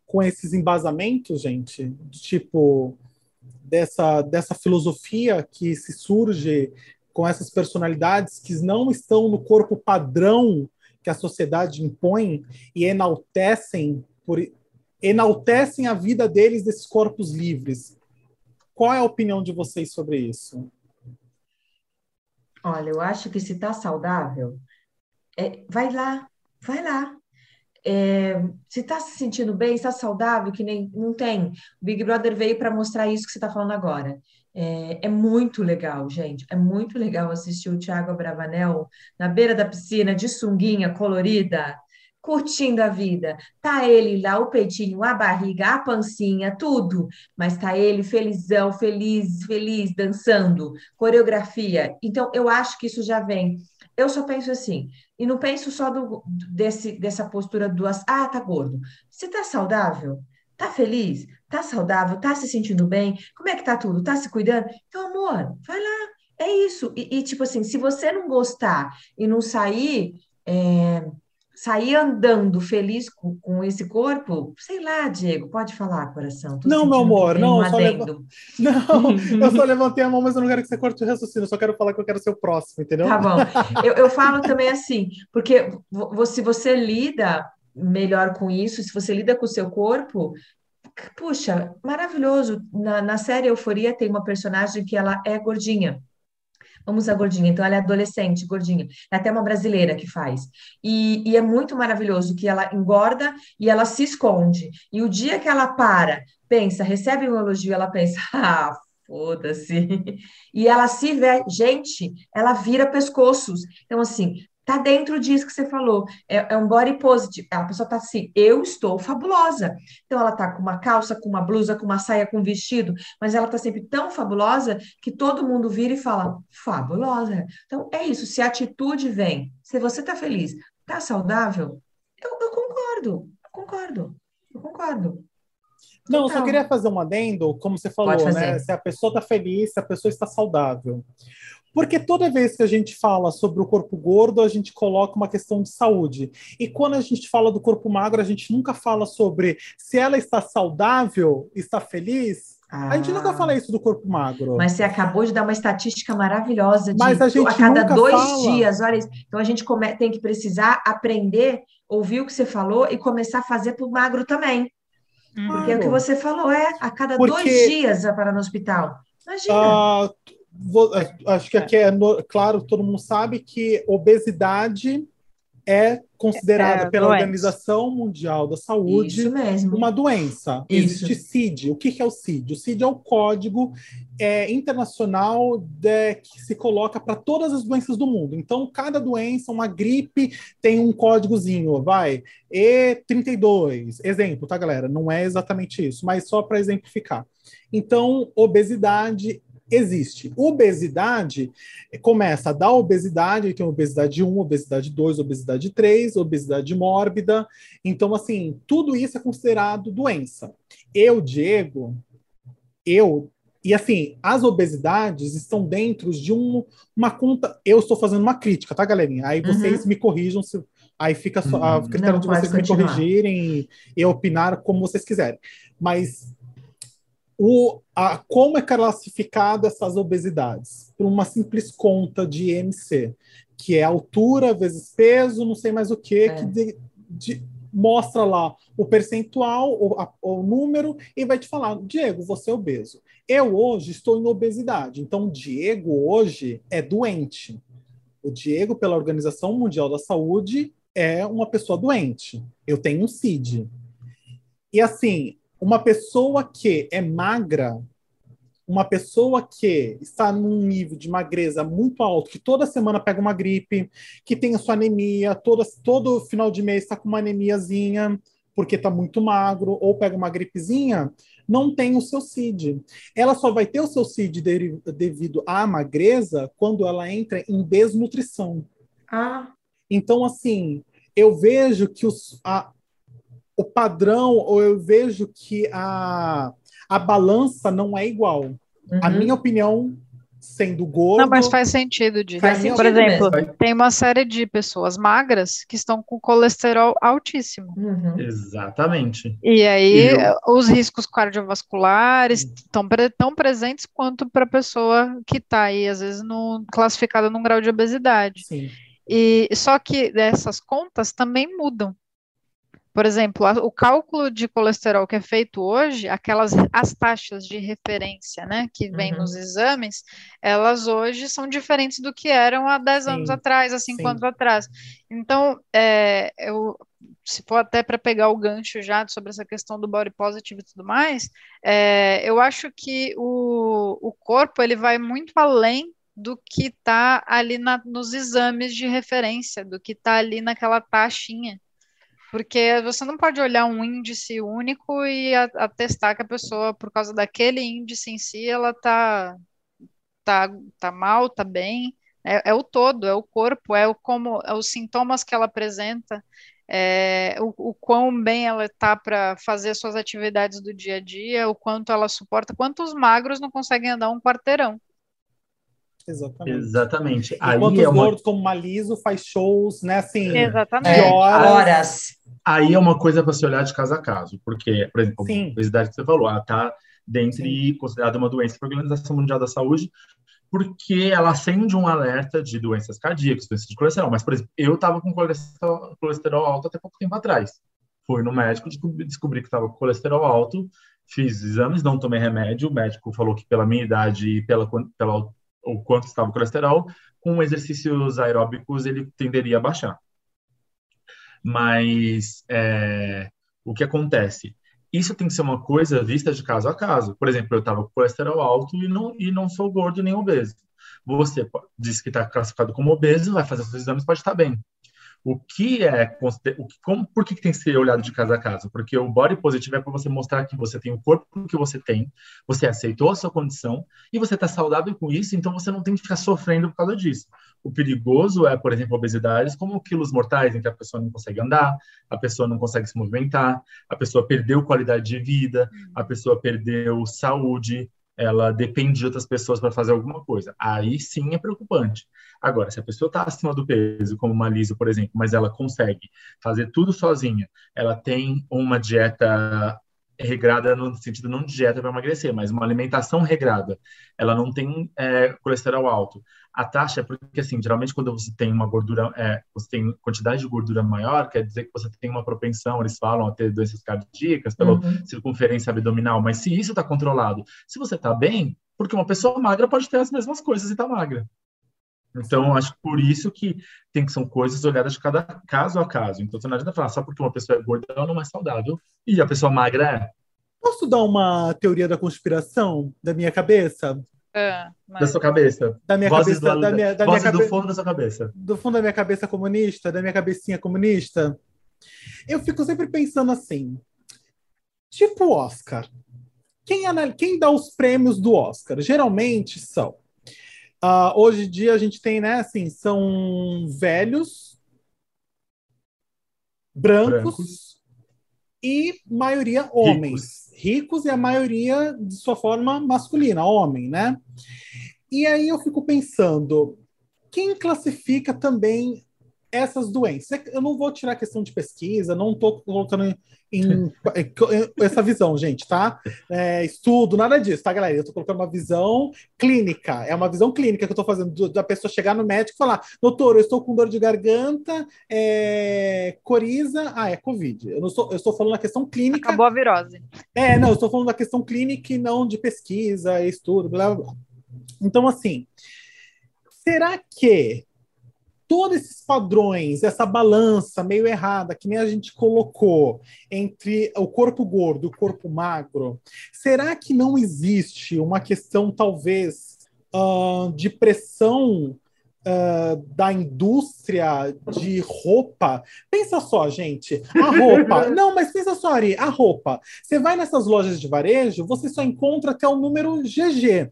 com esses embasamentos, gente? Tipo dessa dessa filosofia que se surge com essas personalidades que não estão no corpo padrão que a sociedade impõe e enaltecem por enaltecem a vida deles desses corpos livres. Qual é a opinião de vocês sobre isso? Olha, eu acho que se tá saudável, é, vai lá, vai lá. É, se está se sentindo bem, está saudável, que nem não tem. O Big Brother veio para mostrar isso que você está falando agora. É, é muito legal, gente. É muito legal assistir o Thiago Abravanel na beira da piscina, de sunguinha colorida, curtindo a vida. Tá ele lá, o peitinho, a barriga, a pancinha, tudo. Mas tá ele felizão, feliz, feliz, dançando, coreografia. Então, eu acho que isso já vem. Eu só penso assim, e não penso só do, desse, dessa postura do ah, tá gordo. Você tá saudável? Tá feliz? Tá saudável? Tá se sentindo bem? Como é que tá tudo? Tá se cuidando? Então, amor, vai lá. É isso. E, e, tipo assim, se você não gostar e não sair, é, sair andando feliz com, com, esse corpo, sei lá, Diego, pode falar, coração. Tô não, meu amor, não, um só leva... [LAUGHS] não, eu só [LAUGHS] levantei a mão, mas eu não quero que você corte o raciocínio, eu só quero falar que eu quero ser o próximo, entendeu? Tá bom. Eu, eu falo também assim, porque se você lida melhor com isso, se você lida com o seu corpo, puxa, maravilhoso. Na, na série Euforia tem uma personagem que ela é gordinha. Vamos a gordinha, então ela é adolescente, gordinha. É até uma brasileira que faz. E, e, é muito maravilhoso que ela engorda e ela se esconde. E o dia que ela para, pensa, recebe um elogio, ela pensa, [LAUGHS] ah, foda-se. E ela se vê, gente, ela vira pescoços. Então, assim, tá dentro disso que você falou. É, é, um body positive. A pessoa tá assim, eu estou fabulosa. Então, ela tá com uma calça, com uma blusa, com uma saia, com um vestido, mas ela tá sempre tão fabulosa que todo mundo vira e fala, fabulosa. Então, é isso. Se a atitude vem, se você tá feliz, tá saudável, eu, eu concordo, eu concordo, eu concordo. Não, eu só queria fazer um adendo, como você falou, né? Se a pessoa está feliz, se a pessoa está saudável. Porque toda vez que a gente fala sobre o corpo gordo, a gente coloca uma questão de saúde. E quando a gente fala do corpo magro, a gente nunca fala sobre se ela está saudável, está feliz. Ah. A gente nunca ah. fala isso do corpo magro. Mas você acabou de dar uma estatística maravilhosa de Mas a, gente a cada dois fala. dias, olha isso. Então a gente come, tem que precisar aprender, ouvir o que você falou e começar a fazer para o magro também. Porque é o que você falou, é a cada Porque... dois dias para no hospital. Imagina. Uh, acho que aqui é no, claro, todo mundo sabe que obesidade é considerada é, pela doença. Organização Mundial da Saúde uma doença. Isso. Existe CID. O que é o CID? O CID é o código é, internacional de, que se coloca para todas as doenças do mundo. Então, cada doença, uma gripe, tem um códigozinho, vai, E32. Exemplo, tá, galera? Não é exatamente isso, mas só para exemplificar. Então, obesidade existe. Obesidade começa da obesidade, tem obesidade 1, obesidade 2, obesidade 3, obesidade mórbida. Então, assim, tudo isso é considerado doença. Eu, Diego, eu. E assim, as obesidades estão dentro de um, uma conta. Eu estou fazendo uma crítica, tá, galerinha? Aí vocês uhum. me corrijam se. Aí fica só, a uhum. critério Não, de vocês continuar. me corrigirem e opinar como vocês quiserem. Mas o, a, como é classificado essas obesidades? Por uma simples conta de IMC, que é altura vezes peso, não sei mais o que, é. que de, de, mostra lá o percentual, o, a, o, número, e vai te falar, Diego, você é obeso. Eu hoje estou em obesidade, então o Diego hoje é doente. O Diego, pela Organização Mundial da Saúde, é uma pessoa doente. Eu tenho um CID. E assim, uma pessoa que é magra, uma pessoa que está num nível de magreza muito alto, que toda semana pega uma gripe, que tem a sua anemia, toda, todo final de mês está com uma anemiazinha, porque está muito magro, ou pega uma gripezinha, não tem o seu CID. Ela só vai ter o seu CID de, devido à magreza quando ela entra em desnutrição. Ah. Então, assim, eu vejo que os, a, o padrão, ou eu vejo que a, a balança não é igual. Uhum. A minha opinião, sendo gordo. Não, mas faz sentido, de. Faz sentido Por exemplo, mesmo. tem uma série de pessoas magras que estão com colesterol altíssimo. Uhum. Exatamente. E aí, eu... os riscos cardiovasculares estão tão presentes quanto para a pessoa que está aí, às vezes, no, classificada num grau de obesidade. Sim. E só que essas contas também mudam. Por exemplo, o cálculo de colesterol que é feito hoje, aquelas as taxas de referência, né, que vem uhum. nos exames, elas hoje são diferentes do que eram há 10 anos atrás, há 5 anos atrás. Então, é, eu, se for até para pegar o gancho já sobre essa questão do body positive e tudo mais, é, eu acho que o, o corpo ele vai muito além do que está ali na, nos exames de referência, do que está ali naquela taxinha. Porque você não pode olhar um índice único e atestar que a pessoa, por causa daquele índice em si, ela tá, tá, tá mal, tá bem. É, é o todo, é o corpo, é o como, é os sintomas que ela apresenta, é, o, o quão bem ela está para fazer suas atividades do dia a dia, o quanto ela suporta, quantos magros não conseguem andar um quarteirão. Exatamente. Exatamente. Enquanto Aí é uma... como Maliso faz shows, né, assim, Exatamente. de horas. horas. Aí é uma coisa para se olhar de caso a caso, porque, por exemplo, Sim. a obesidade que você falou, ela está dentro e considerada uma doença pela Organização Mundial da Saúde, porque ela acende um alerta de doenças cardíacas, doenças de colesterol. Mas, por exemplo, eu estava com colesterol, colesterol, alto até pouco tempo atrás. Fui no médico, descobri que estava com colesterol alto, fiz exames, não tomei remédio. O médico falou que pela minha idade e pela, pela o quanto estava o colesterol, com exercícios aeróbicos ele tenderia a baixar. Mas é, o que acontece? isso tem que ser uma coisa vista de caso a caso. Por exemplo, eu estava com colesterol alto e não, e não sou gordo nem obeso. Você diz que está classificado como obeso, vai fazer seus exames, pode estar bem. O que é, o que, como, por que, que tem que ser olhado de casa a casa? Porque o body positivo é para você mostrar que você tem o corpo que você tem, você aceitou a sua condição e você está saudável com isso, então você não tem que ficar sofrendo por causa disso. O perigoso é, por exemplo, obesidades como quilos mortais, em que a pessoa não consegue andar, a pessoa não consegue se movimentar, a pessoa perdeu qualidade de vida, a pessoa perdeu saúde, ela depende de outras pessoas para fazer alguma coisa. Aí sim é preocupante. Agora, se a pessoa está acima do peso, como uma Lisa, por exemplo, mas ela consegue fazer tudo sozinha, ela tem uma dieta regrada no sentido não de dieta para emagrecer, mas uma alimentação regrada. Ela não tem é, colesterol alto. A taxa é porque, assim, geralmente quando você tem uma gordura, é, você tem quantidade de gordura maior, quer dizer que você tem uma propensão, eles falam, a ter doenças cardíacas pela uhum. circunferência abdominal. Mas se isso está controlado, se você está bem, porque uma pessoa magra pode ter as mesmas coisas e está magra. Então, acho que por isso que tem que são coisas olhadas de cada caso a caso. Então, você não adianta falar só porque uma pessoa é gorda, ela não é saudável, e a pessoa magra é. Posso dar uma teoria da conspiração da minha cabeça? É, mas... Da sua cabeça. Da minha Vozes cabeça. Do, da minha, da Vozes minha cabe... do fundo da sua cabeça. Do fundo da minha cabeça comunista, da minha cabecinha comunista. Eu fico sempre pensando assim, tipo Oscar. Quem, anal... Quem dá os prêmios do Oscar? Geralmente são Uh, hoje em dia a gente tem, né, assim, são velhos, brancos, brancos. e maioria homens. Ricos. Ricos e a maioria de sua forma masculina, homem, né? E aí eu fico pensando, quem classifica também essas doenças? Eu não vou tirar a questão de pesquisa, não estou colocando em, essa visão, gente, tá? É, estudo, nada disso, tá, galera? Eu tô colocando uma visão clínica, é uma visão clínica que eu tô fazendo, da pessoa chegar no médico e falar, doutor, eu estou com dor de garganta, é, coriza, ah, é Covid. Eu, não estou, eu estou falando da questão clínica. Acabou a virose. É, não, eu estou falando da questão clínica e não de pesquisa, estudo, blá, blá, blá. Então, assim, será que todos esses padrões, essa balança meio errada que nem a gente colocou entre o corpo gordo e o corpo magro, será que não existe uma questão, talvez, uh, de pressão Uh, da indústria de roupa. Pensa só, gente, a roupa. [LAUGHS] Não, mas pensa só, Ari, a roupa. Você vai nessas lojas de varejo, você só encontra até o número GG.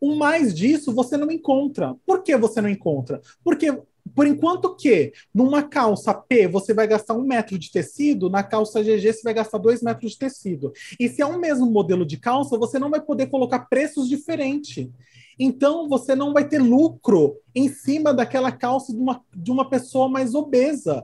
O mais disso você não encontra. Por que você não encontra? Porque por enquanto que numa calça P você vai gastar um metro de tecido, na calça GG você vai gastar dois metros de tecido. E se é um mesmo modelo de calça, você não vai poder colocar preços diferentes. Então você não vai ter lucro em cima daquela calça de uma, de uma pessoa mais obesa.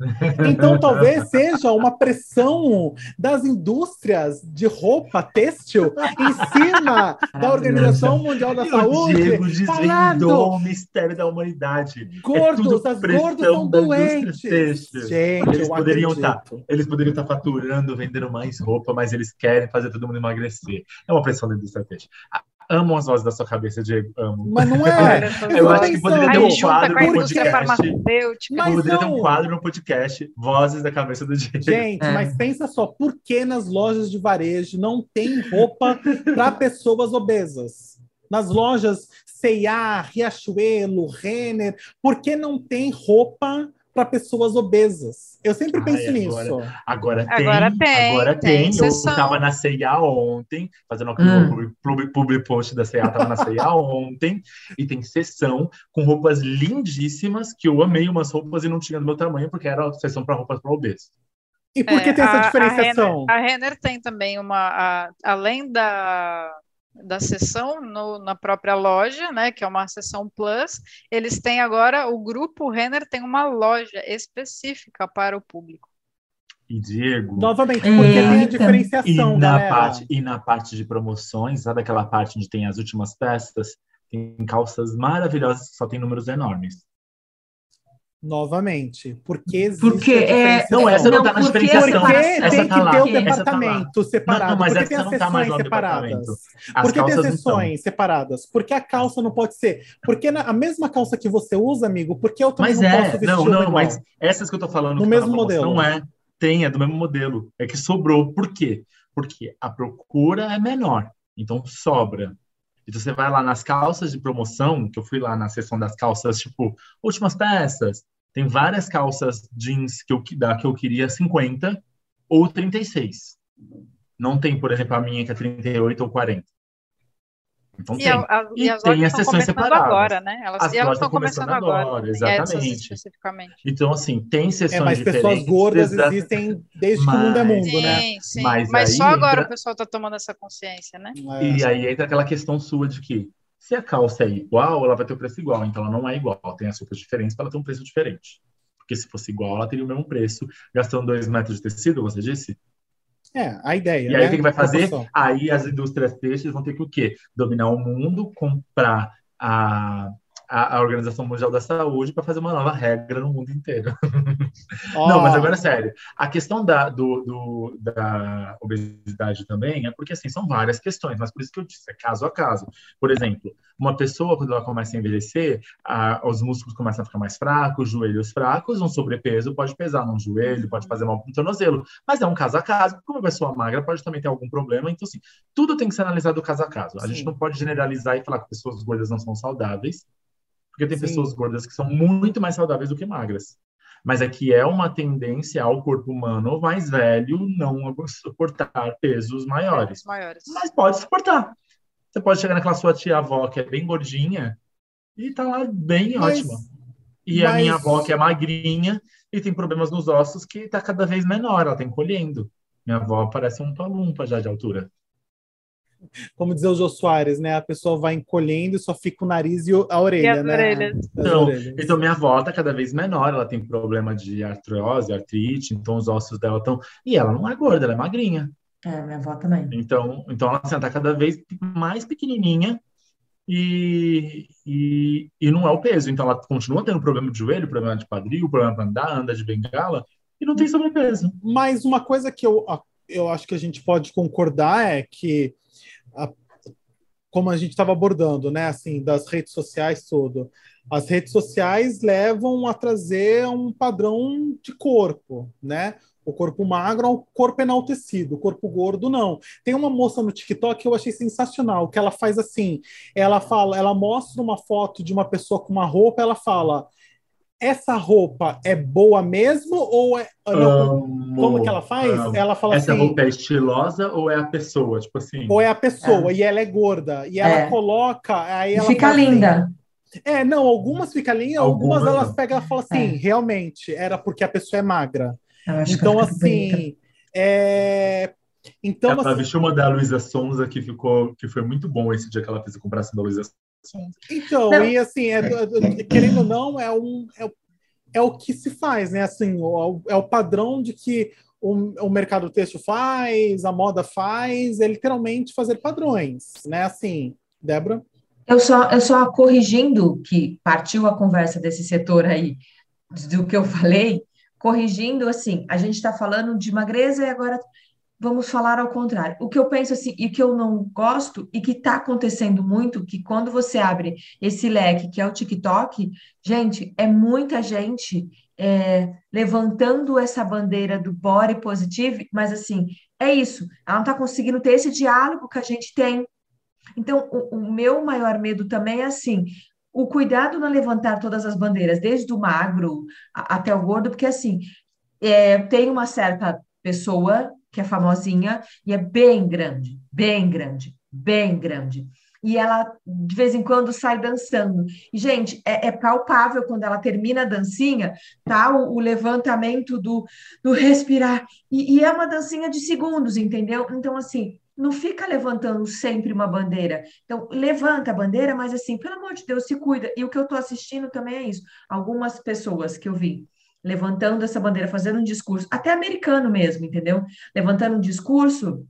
Então [LAUGHS] talvez seja uma pressão das indústrias de roupa têxtil em cima [LAUGHS] da Organização Mundial da Saúde. Diego falando, o mistério da humanidade. É gordos, é as gordos são doentes. Gente, eles poderiam estar, tá, eles poderiam estar tá faturando, vendendo mais roupa, mas eles querem fazer todo mundo emagrecer. É uma pressão da indústria têxtil amo as vozes da sua cabeça, Diego. Amo. Mas não [LAUGHS] é. eu acho que poderia ter um quadro no podcast. Mas poderia ter um quadro no podcast, Vozes da Cabeça do Diego. Gente, é. mas pensa só, por que nas lojas de varejo não tem roupa para [LAUGHS] pessoas obesas? Nas lojas C&A, Riachuelo, Renner, por que não tem roupa para pessoas obesas. Eu sempre penso Ai, agora, nisso. Agora tem. Agora tem. Agora tem. tem. Eu estava na CIA ontem, fazendo hum. public, public post da CIA, estava na CIA [LAUGHS] ontem, e tem sessão com roupas lindíssimas, que eu amei umas roupas e não tinha do meu tamanho, porque era sessão para roupas para obesos. E por que é, tem essa diferenciação? A Renner, a Renner tem também uma. A, além da da sessão no, na própria loja, né, que é uma sessão Plus, eles têm agora, o grupo Renner tem uma loja específica para o público. E Diego. Novamente, porque é, tem a diferenciação. E na, parte, e na parte de promoções, sabe aquela parte onde tem as últimas peças? Tem calças maravilhosas que só tem números enormes. Novamente, porque existe porque é, não, essa não, está na diferenciação. Porque essa tem tá que ter o departamento tá separado. Não, não, mas porque tem as sessões tá separadas. Porque tem as sessões separadas. Porque a calça não pode ser. Porque na, a mesma calça que você usa, amigo, porque eu também mas não é, posso vestir Não, não, mas essas que eu tô falando. No mesmo modelo. Não é. Tem, é do mesmo modelo. É que sobrou. Por quê? Porque a procura é menor, então sobra. Então você vai lá nas calças de promoção, que eu fui lá na seção das calças, tipo, últimas peças. Tem várias calças jeans que eu, da, que eu queria 50 ou 36. Não tem, por exemplo, a minha que é 38 ou 40. Então, e, tem. A, a, e, e as tem as sessões separadas. agora, né? Elas, as elas estão começando, começando agora, agora exatamente. Especificamente. Então, assim, tem sessões é, mas diferentes. pessoas gordas existem desde mas, que o mundo é mundo, sim, né? Sim, mas, mas só agora o pessoal está tomando essa consciência, né? É. E aí entra aquela questão sua de que se a calça é igual, ela vai ter o preço igual. Então, ela não é igual. Tem as roupas diferentes para ela ter um preço diferente. Porque se fosse igual, ela teria o mesmo preço, gastando dois metros de tecido, você disse? É, a ideia. E aí né? o que, que vai fazer? Aí as indústrias têxteis vão ter que o quê? Dominar o mundo, comprar a a, a Organização Mundial da Saúde para fazer uma nova regra no mundo inteiro. Oh. [LAUGHS] Não, mas agora é sério. A questão da, do, do, da obesidade também é porque, assim, são várias questões, mas por isso que eu disse, é caso a caso. Por exemplo, uma pessoa, quando ela começa a envelhecer, a, os músculos começam a ficar mais fracos, joelhos fracos, um sobrepeso pode pesar no joelho, pode fazer mal no tornozelo, mas é um caso a caso, porque uma pessoa magra pode também ter algum problema, então, assim, tudo tem que ser analisado caso a caso. A Sim. gente não pode generalizar e falar que pessoas gordas não são saudáveis, porque tem Sim. pessoas gordas que são muito mais saudáveis do que magras. Mas aqui é uma tendência ao corpo humano mais velho não suportar pesos maiores. maiores. Mas pode suportar. Você pode chegar naquela sua tia-avó que é bem gordinha e tá lá bem mas, ótima. E mas... a minha avó que é magrinha e tem problemas nos ossos que tá cada vez menor, ela tá encolhendo. Minha avó parece um palumpa já de altura como dizer o Jô Soares, né? A pessoa vai encolhendo e só fica o nariz e a orelha, e né? Orelhas. Então, então, minha avó tá cada vez menor, ela tem problema de artrose, artrite, então os ossos dela estão. E ela não é gorda, ela é magrinha. É, minha avó também. Então, então ela assim, tá cada vez mais pequenininha e, e, e não é o peso. Então ela continua tendo problema de joelho, problema de quadril, problema para andar, anda de bengala e não tem sobrepeso. Mas uma coisa que eu, eu acho que a gente pode concordar é que a, como a gente estava abordando, né, assim, das redes sociais todo. As redes sociais levam a trazer um padrão de corpo, né? O corpo magro o corpo enaltecido, o corpo gordo não. Tem uma moça no TikTok que eu achei sensacional, que ela faz assim, ela fala, ela mostra uma foto de uma pessoa com uma roupa, ela fala: essa roupa é boa mesmo ou é não, amo, como que ela faz? Amo. Ela fala essa assim, roupa é estilosa ou é a pessoa, tipo assim? Ou é a pessoa é. e ela é gorda e ela é. coloca, aí ela fica linda. Assim, é, não, algumas ficam lindas, algumas, algumas elas pegam e falam assim, é. realmente era porque a pessoa é magra. Então assim, é então, ela assim, vestiu uma da Luísa Sonza que ficou, que foi muito bom esse dia que ela fez a comparação da Luísa então, não. e assim, é, é, querendo ou não, é, um, é, é, o que se faz, né? Assim, o, é o padrão de que o, o mercado texto faz, a moda faz, é literalmente fazer padrões, né? Assim, Débora? Eu só, eu só corrigindo que partiu a conversa desse setor aí, do que eu falei, corrigindo assim, a gente está falando de magreza e agora vamos falar ao contrário. O que eu penso assim, e que eu não gosto, e que está acontecendo muito, que quando você abre esse leque, que é o TikTok, gente, é muita gente é, levantando essa bandeira do body positive, mas assim, é isso, ela não está conseguindo ter esse diálogo que a gente tem. Então, o, o meu maior medo também é assim, o cuidado não levantar todas as bandeiras, desde o magro até o gordo, porque assim, é, tem uma certa pessoa que é famosinha, e é bem grande, bem grande, bem grande. E ela, de vez em quando, sai dançando. E, gente, é, é palpável quando ela termina a dancinha, tá? O, o levantamento do, do respirar. E, e é uma dancinha de segundos, entendeu? Então, assim, não fica levantando sempre uma bandeira. Então, levanta a bandeira, mas assim, pelo amor de Deus, se cuida. E o que eu estou assistindo também é isso. Algumas pessoas que eu vi levantando essa bandeira, fazendo um discurso, até americano mesmo, entendeu? Levantando um discurso,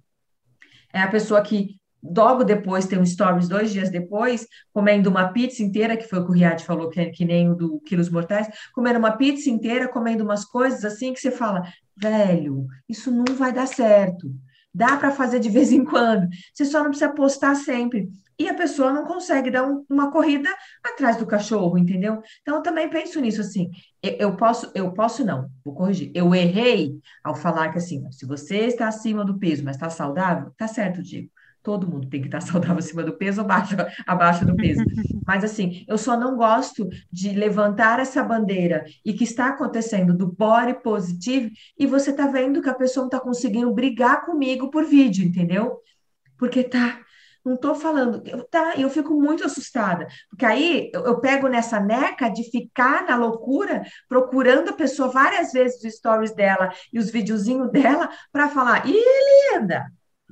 é a pessoa que logo depois tem um stories, dois dias depois, comendo uma pizza inteira, que foi o que o Riad falou, que, é, que nem o do Quilos Mortais, comendo uma pizza inteira, comendo umas coisas assim que você fala, velho, isso não vai dar certo. Dá para fazer de vez em quando. Você só não precisa postar sempre. E a pessoa não consegue dar um, uma corrida atrás do cachorro, entendeu? Então eu também penso nisso assim. Eu, eu posso, eu posso não, vou corrigir. Eu errei ao falar que assim, se você está acima do peso, mas está saudável, tá certo, Diego todo mundo tem que estar [LAUGHS] saudável acima do peso ou abaixo, abaixo do peso. [LAUGHS] Mas assim, eu só não gosto de levantar essa bandeira e que está acontecendo do body positive e você está vendo que a pessoa não está conseguindo brigar comigo por vídeo, entendeu? Porque tá, não estou falando, eu, tá, eu fico muito assustada, porque aí eu, eu, pego nessa neca de ficar na loucura, procurando a pessoa várias vezes os stories dela e os videozinhos dela para falar, ih, linda,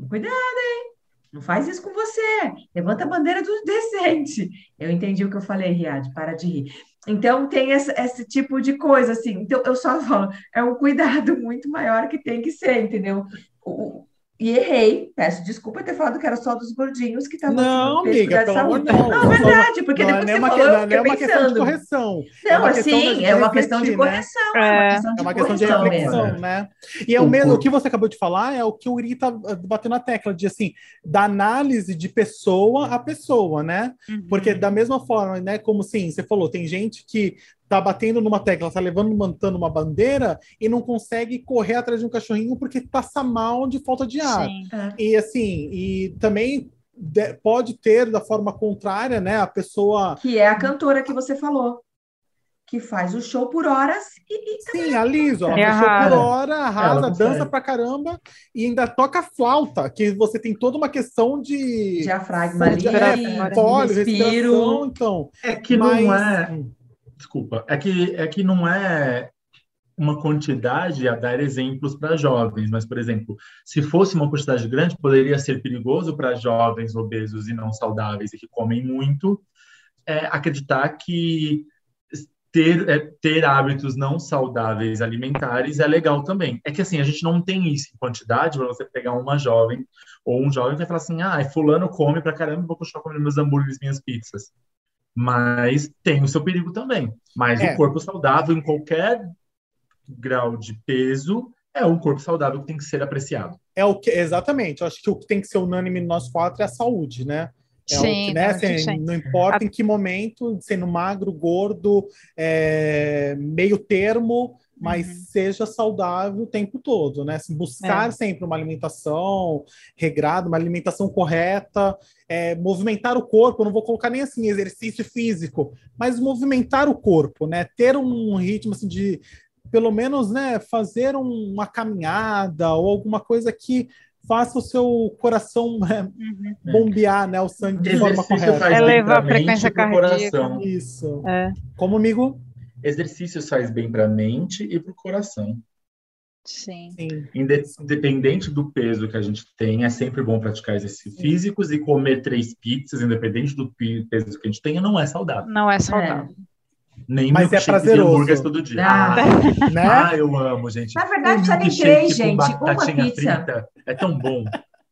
cuidado, hein? Não faz isso com você. Levanta a bandeira do decente. Eu entendi o que eu falei, Riad, para de rir. Então, tem esse, esse, tipo de coisa, assim. Então, eu só falo, é um cuidado muito maior que tem que ser, entendeu? O, e errei, peço desculpa ter falado que era só dos gordinhos que estavam Não, amiga, pelo amor não. Não, é verdade, porque não depois é você uma, falou, não, eu não é uma pensando. questão de correção. Não, é uma assim, é uma questão de correção, é uma questão é de uma de reflexão, mesmo. né? E é o mesmo, o que você acabou de falar é o que o Uri tá uh, batendo na tecla, de assim, da análise de pessoa a pessoa, né? Uhum. Porque da mesma forma, né, como sim, você falou, tem gente que tá batendo numa tecla, tá levando, mantendo uma bandeira e não consegue correr atrás de um cachorrinho porque passa mal de falta de ar. Sim. E assim, e também de- pode ter da forma contrária, né, a pessoa Que é a cantora que você falou, que faz o show por horas e, e Sim, a Liso, ela É fechou por arrasa. hora, arrasa, dança pra caramba e ainda toca flauta, que você tem toda uma questão de diafragma ali, de- respiratório, de fólio, respiração, respiro. então. É que mas, não é. Desculpa, é que, é que não é uma quantidade a dar exemplos para jovens, mas, por exemplo, se fosse uma quantidade grande, poderia ser perigoso para jovens obesos e não saudáveis e que comem muito, é, acreditar que ter, é, ter hábitos não saudáveis alimentares é legal também. É que assim, a gente não tem isso em quantidade para você pegar uma jovem ou um jovem que vai falar assim, ah, fulano come pra caramba, vou continuar comendo meus hambúrgueres, minhas pizzas. Mas tem o seu perigo também. Mas É. o corpo saudável, em qualquer grau de peso, é um corpo saudável que tem que ser apreciado. É o que exatamente. Eu acho que o que tem que ser unânime no nós quatro é a saúde, né? É o Sim, que, né, não, assim, sim. não importa em que momento, sendo magro, gordo, é, meio termo, mas Uhum. seja saudável o tempo todo, né? Assim, buscar É. sempre uma alimentação regrada, uma alimentação correta, é, movimentar o corpo, eu não vou colocar nem assim exercício físico, mas movimentar o corpo, né? Ter um ritmo assim de pelo menos, né, fazer um- uma caminhada ou alguma coisa que faça o seu coração né, Uhum. bombear, né, o sangue de forma correta. bem a frequência cardíaca. coração. Isso. É, Como amigo? Exercício faz bem para a mente e para o coração. sim. Sim. Inde- Independente do peso que a gente tem, é sempre bom praticar exercícios físicos e comer três pizzas, independente do peso que a gente tenha, não é saudável. Não é saudável. Nem Mas é e prazeroso. hambúrgueres todo dia. Ah, [LAUGHS] Né? Ah, eu amo, gente. Na verdade, precisa nem três, com gente. Uma batatinha pizza. frita é tão bom.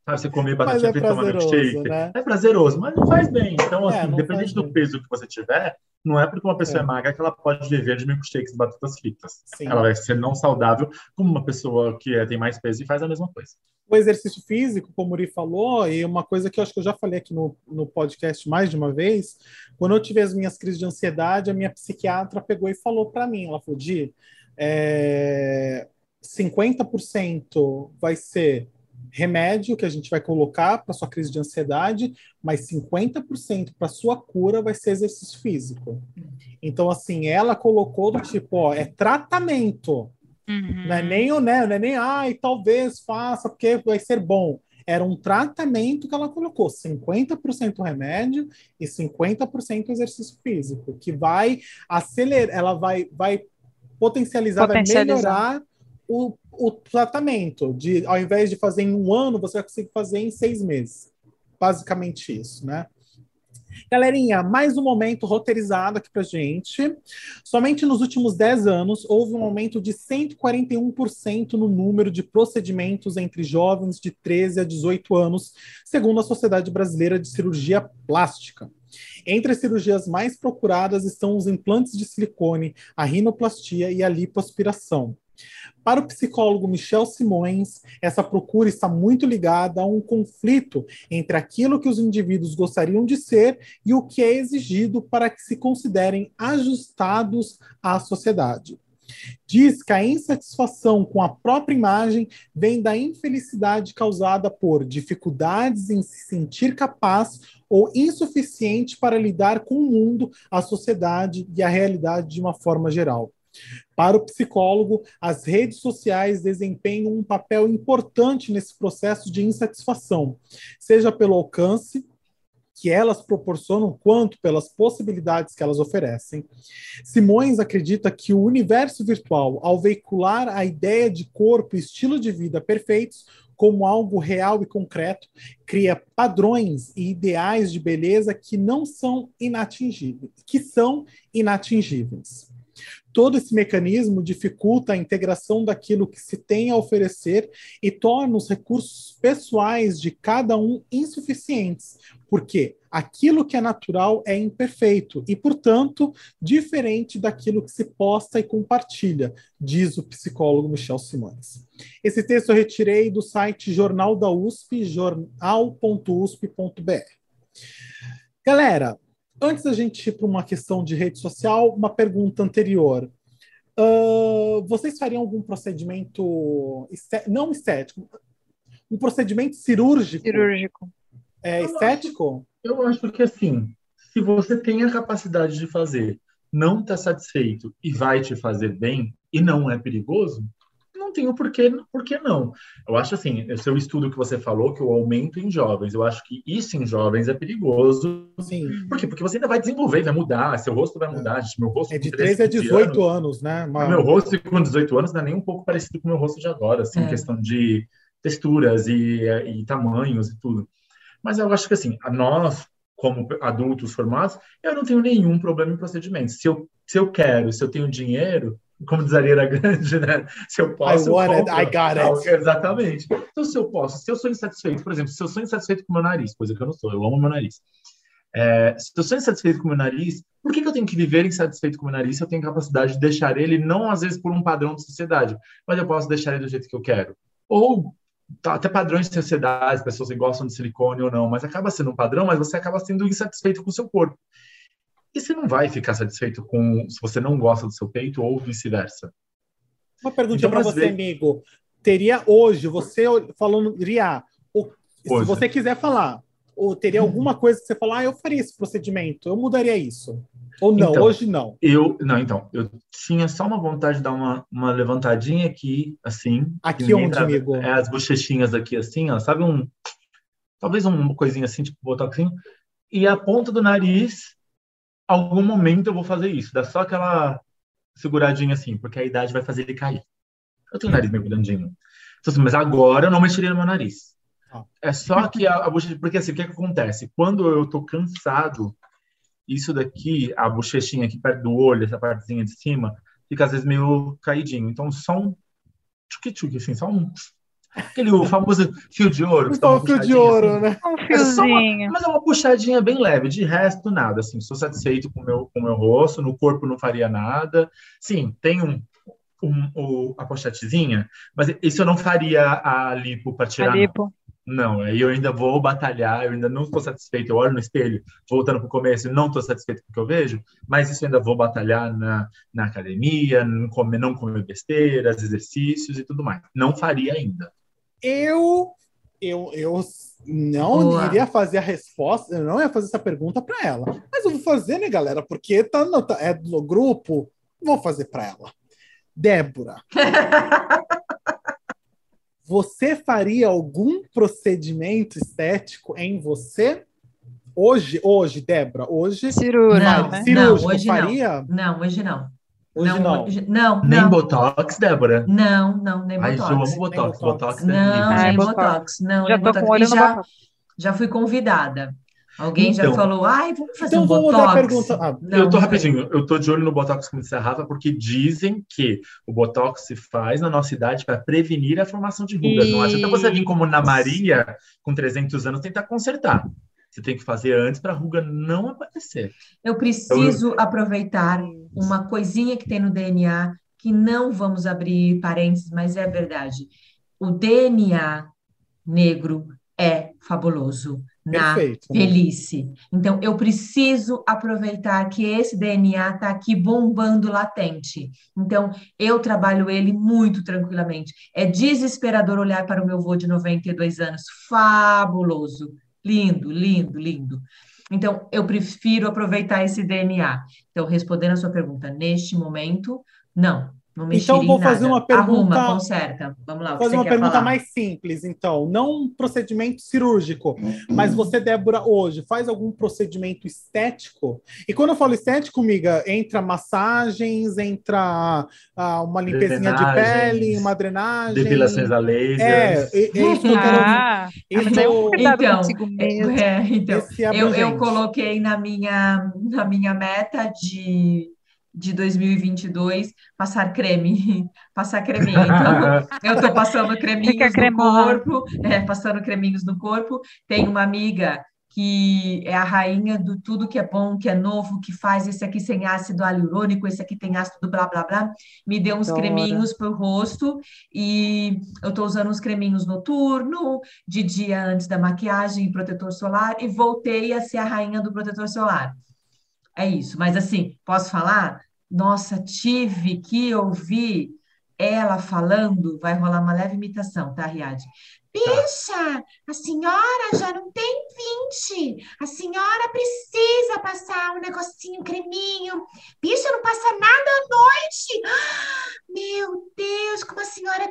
Sabe, você comer batatinha é frita e tomar prazeroso, milkshake. né? É prazeroso, mas não faz bem. Então, É, assim, não independente do bem. peso que você tiver, não é porque uma pessoa é, É. magra que ela pode viver de milkshakes e batatas fritas. Sim. Ela vai ser não saudável como uma pessoa que é- tem mais peso e faz a mesma coisa. O exercício físico, como o Uri falou, e uma coisa que eu acho que eu já falei aqui no, no podcast mais de uma vez, quando eu tive as minhas crises de ansiedade, a minha psiquiatra pegou e falou para mim, ela falou, Di, é, 50% vai ser remédio que a gente vai colocar para sua crise de ansiedade, mas 50% para sua cura vai ser exercício físico. Então, assim, ela colocou do tipo, ó, é tratamento. Uhum. Não é nem o né, não é nem ai, talvez faça porque vai ser bom. Era um tratamento que ela colocou, 50% remédio e 50% exercício físico, que vai acelerar, ela vai, vai potencializar, Potencializar. vai melhorar o, o tratamento. De, ao invés de fazer em um ano, você vai conseguir fazer em seis meses. Basicamente isso, né? Galerinha, mais um momento roteirizado aqui pra gente. Somente nos últimos 10 anos houve um aumento de 141% no número de procedimentos entre jovens de 13 a 18 anos, segundo a Sociedade Brasileira de Cirurgia Plástica. Entre as cirurgias mais procuradas estão os implantes de silicone, a rinoplastia e a lipoaspiração. Para o psicólogo Michel Simões, essa procura está muito ligada a um conflito entre aquilo que os indivíduos gostariam de ser e o que é exigido para que se considerem ajustados à sociedade. Diz que a insatisfação com a própria imagem vem da infelicidade causada por dificuldades em se sentir capaz ou insuficiente para lidar com o mundo, a sociedade e a realidade de uma forma geral. Para o psicólogo, as redes sociais desempenham um papel importante nesse processo de insatisfação, seja pelo alcance que elas proporcionam, quanto pelas possibilidades que elas oferecem. Simões acredita que o universo virtual, ao veicular a ideia de corpo e estilo de vida perfeitos, como algo real e concreto, cria padrões e ideais de beleza que não são inatingíveis, que são inatingíveis. Todo esse mecanismo dificulta a integração daquilo que se tem a oferecer e torna os recursos pessoais de cada um insuficientes, porque aquilo que é natural é imperfeito e, portanto, diferente daquilo que se posta e compartilha, diz o psicólogo Michel Simões. Esse texto eu retirei do site Jornal da USP, jornal.usp.br. Galera, antes da gente ir para uma questão de rede social, uma pergunta anterior. Uh, vocês fariam algum procedimento não estético, um procedimento cirúrgico? Cirúrgico. É estético? Eu acho, eu acho que assim, se você tem a capacidade de fazer, não está satisfeito e vai te fazer bem e não é perigoso, não tenho por que, por que não. Eu acho assim, é o estudo que você falou, que o aumento em jovens, eu acho que isso em jovens é perigoso. Sim. Por quê? Porque você ainda vai desenvolver, vai mudar, seu rosto vai mudar. Gente, meu rosto É de 13 a 18 anos, anos né? Mas... Meu rosto com 18 anos não é nem um pouco parecido com o meu rosto de agora, assim, é. questão de texturas e, e tamanhos e tudo. Mas eu acho que assim, nós, como adultos formados, eu não tenho nenhum problema em procedimentos. Se eu, se eu quero, se eu tenho dinheiro, como diz a Grande, né? Se eu posso. I want it, I got it. Exatamente. Então, se eu posso, se eu sou insatisfeito, por exemplo, se eu sou insatisfeito com o meu nariz, coisa que eu não sou, eu amo meu nariz. É, se eu sou insatisfeito com o meu nariz, por que, que eu tenho que viver insatisfeito com o meu nariz se eu tenho capacidade de deixar ele, não às vezes por um padrão de sociedade, mas eu posso deixar ele do jeito que eu quero? Ou tá, até padrões de sociedade, pessoas que gostam de silicone ou não, mas acaba sendo um padrão, mas você acaba sendo insatisfeito com o seu corpo. E você não vai ficar satisfeito com se você não gosta do seu peito ou vice-versa. Uma pergunta então, para você, ver... amigo. Teria hoje, você falando, Ria, se você quiser falar, ou teria alguma coisa que você falar, ah, eu faria esse procedimento, eu mudaria isso. Ou não, então, hoje não. Eu, não, então, eu tinha só uma vontade de dar uma, uma levantadinha aqui, assim. Aqui onde, amigo? É, as bochechinhas aqui, assim, ó, sabe um... Talvez uma coisinha assim, tipo, botar assim. E a ponta do nariz, algum momento eu vou fazer isso. Dá só aquela seguradinha assim, porque a idade vai fazer ele cair. Eu tenho o nariz meio grandinho. Então, assim, mas agora eu não mexeria no meu nariz. Ah. É só que a, a bochecha... Porque assim, o que, é que acontece? Quando eu tô cansado, isso daqui, a bochechinha aqui perto do olho, essa partezinha de cima, fica às vezes meio caidinho. Então, só um tchuki-tchuki, assim, só um Aquele famoso fio de ouro. Só um fio de ouro, assim. né? Um fiozinho. É mas é uma puxadinha bem leve. De resto, nada. Assim, sou satisfeito com o meu, com meu rosto. No corpo não faria nada. Sim, tem um, um, um a pochetezinha, mas isso eu não faria a lipo para tirar. A lipo. Não, aí eu ainda vou batalhar, eu ainda não estou satisfeito. Eu olho no espelho, voltando para o começo, não estou satisfeito com o que eu vejo, mas isso eu ainda vou batalhar na, na academia, não comer, não comer besteiras, exercícios e tudo mais. Não faria ainda. Eu, eu, eu não Boa. iria fazer a resposta, eu não ia fazer essa pergunta para ela. Mas eu vou fazer, né, galera? Porque tá no, tá, é no grupo, vou fazer para ela. Débora. [LAUGHS] você faria algum procedimento estético em você? Hoje, hoje, Débora, hoje. Cirúrgico, não, né? cirúrgico não, hoje faria? Não. não, hoje não. Hoje não. Não, hoje, não, nem não. Botox, Débora? Não, não, nem Ai, Botox. eu amo Botox. Botox, botox não, é nem botox. botox. Não, já nem tô botox. com olho já, botox. já fui convidada. Alguém então, já falou, ai, vamos fazer então um vou botox. pergunta. Ah, não, eu tô rapidinho, eu tô de olho no botox como disse a Rafa, porque dizem que o botox se faz na nossa idade para prevenir a formação de rugas. E... Não adianta você vir como na Maria, com 300 anos, tentar consertar. Você tem que fazer antes para a ruga não aparecer. Eu preciso então, aproveitar uma coisinha que tem no DNA que não vamos abrir parênteses, mas é verdade. O DNA negro é fabuloso na Perfeito. velhice. Então, eu preciso aproveitar que esse DNA está aqui bombando latente. Então, eu trabalho ele muito tranquilamente. É desesperador olhar para o meu avô de 92 anos. Fabuloso. Lindo, lindo, lindo. Então, eu prefiro aproveitar esse DNA. Então, respondendo a sua pergunta, neste momento, não. Não Então, vou fazer nada. uma pergunta- Arruma, conserta. Vamos lá, fazer você uma quer pergunta falar? mais simples, então. Não um procedimento cirúrgico, mas você, Débora, hoje faz algum procedimento estético? E quando eu falo estético, amiga, entra massagens, entra ah, uma limpezinha de pele, uma drenagem. Depilações a laser. É, e- e isso que eu quero Ah, isso- um cuidado Então, mesmo. É, então, é eu, eu coloquei na minha, na minha meta de, de 2022 passar creme, [LAUGHS] passar creminho. Então, [LAUGHS] eu tô passando creminhos Fica no corpo, é, passando creminhos no corpo. Tem uma amiga que é a rainha do tudo que é bom, que é novo, que faz esse aqui sem ácido hialurônico, esse aqui tem ácido blá blá blá. Me deu uns Adoro. creminhos pro rosto e eu tô usando uns creminhos noturno, de dia antes da maquiagem e protetor solar e voltei a ser a rainha do protetor solar. É isso, mas assim, posso falar? Nossa, tive que ouvir ela falando, vai rolar uma leve imitação, tá, Riad? Bicha, a senhora já não tem 20. A senhora precisa passar um negocinho, um creminho. Bicha, não passa nada à noite. Ah, Meu Deus, como a senhora é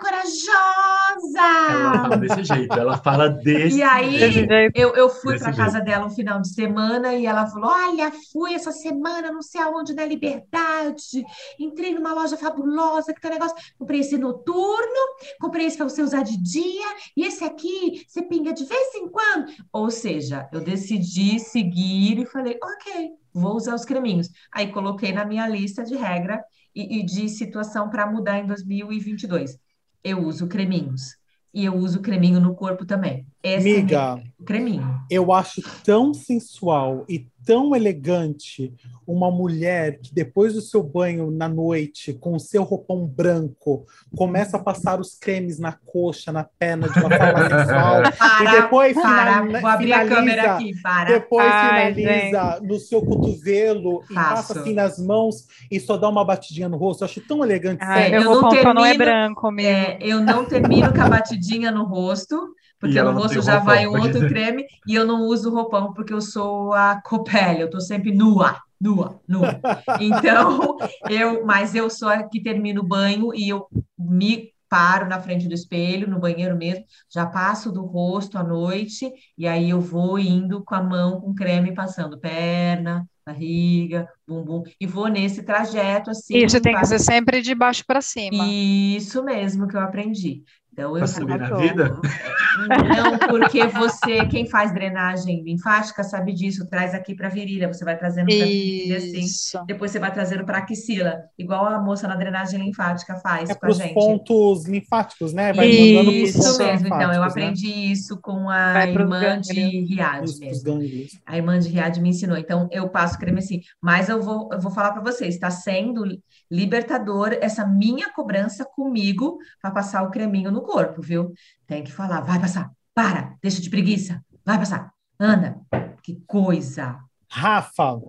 Ela corajosa. fala desse jeito, ela fala desse E aí, jeito. eu, eu fui para casa dela um final de semana e ela falou: Olha, fui essa semana, não sei aonde, na Liberdade. Entrei numa loja fabulosa que tem um negócio. Comprei esse noturno, comprei esse para você usar de dia, e esse aqui você pinga de vez em quando. Ou seja, eu decidi seguir e falei: Ok, vou usar os creminhos. Aí coloquei na minha lista de regra e, e de situação para mudar em 2022. Eu uso creminhos. E eu uso creminho no corpo também. Esse é Amiga, meu creminho. eu acho tão sensual e tão elegante uma mulher que depois do seu banho na noite, com o seu roupão branco, começa a passar os cremes na coxa, na perna de uma [LAUGHS] forma. Para, e depois para, finaliza- vou abrir a câmera finaliza- aqui, para. Depois Ai, finaliza no seu cotovelo e passa assim nas mãos e só dá uma batidinha no rosto. Eu acho tão elegante. Ai, meu eu não só não é termino- branco, amigo. É, eu não termino com a batidinha no rosto, porque E não rosto já roupão, vai um outro dizer. creme, e eu não uso roupão, porque eu sou a copele, eu tô sempre nua, nua, nua. Então, [LAUGHS] eu, mas eu sou a que termino o banho e eu me paro na frente do espelho, no banheiro mesmo, já passo do rosto à noite, e aí eu vou indo com a mão com creme passando perna, barriga, bumbum, e vou nesse trajeto assim. Isso tem que ser sempre de baixo para cima. Isso mesmo que eu aprendi. Então, eu Pra subir na vida? não, porque você, quem faz drenagem linfática, sabe disso, traz aqui para a virilha, você vai trazendo para a virilha assim. Depois você vai trazendo para a axila, igual a moça na drenagem linfática faz É com para a os gente. pontos linfáticos, né? Vai Isso pontos mesmo, então, eu né? aprendi isso com a irmã de. Riad. A irmã de Riad me ensinou. Então, eu passo creme assim. Mas eu vou, eu vou falar para vocês, está sendo libertador essa minha cobrança comigo para passar o creminho no corpo, viu? Tem que falar, vai passar, para, deixa de preguiça, vai passar, anda. Que coisa. Rafa,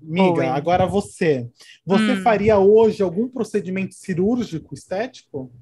amiga, Oi. agora você. Você Hum. faria hoje algum procedimento cirúrgico estético?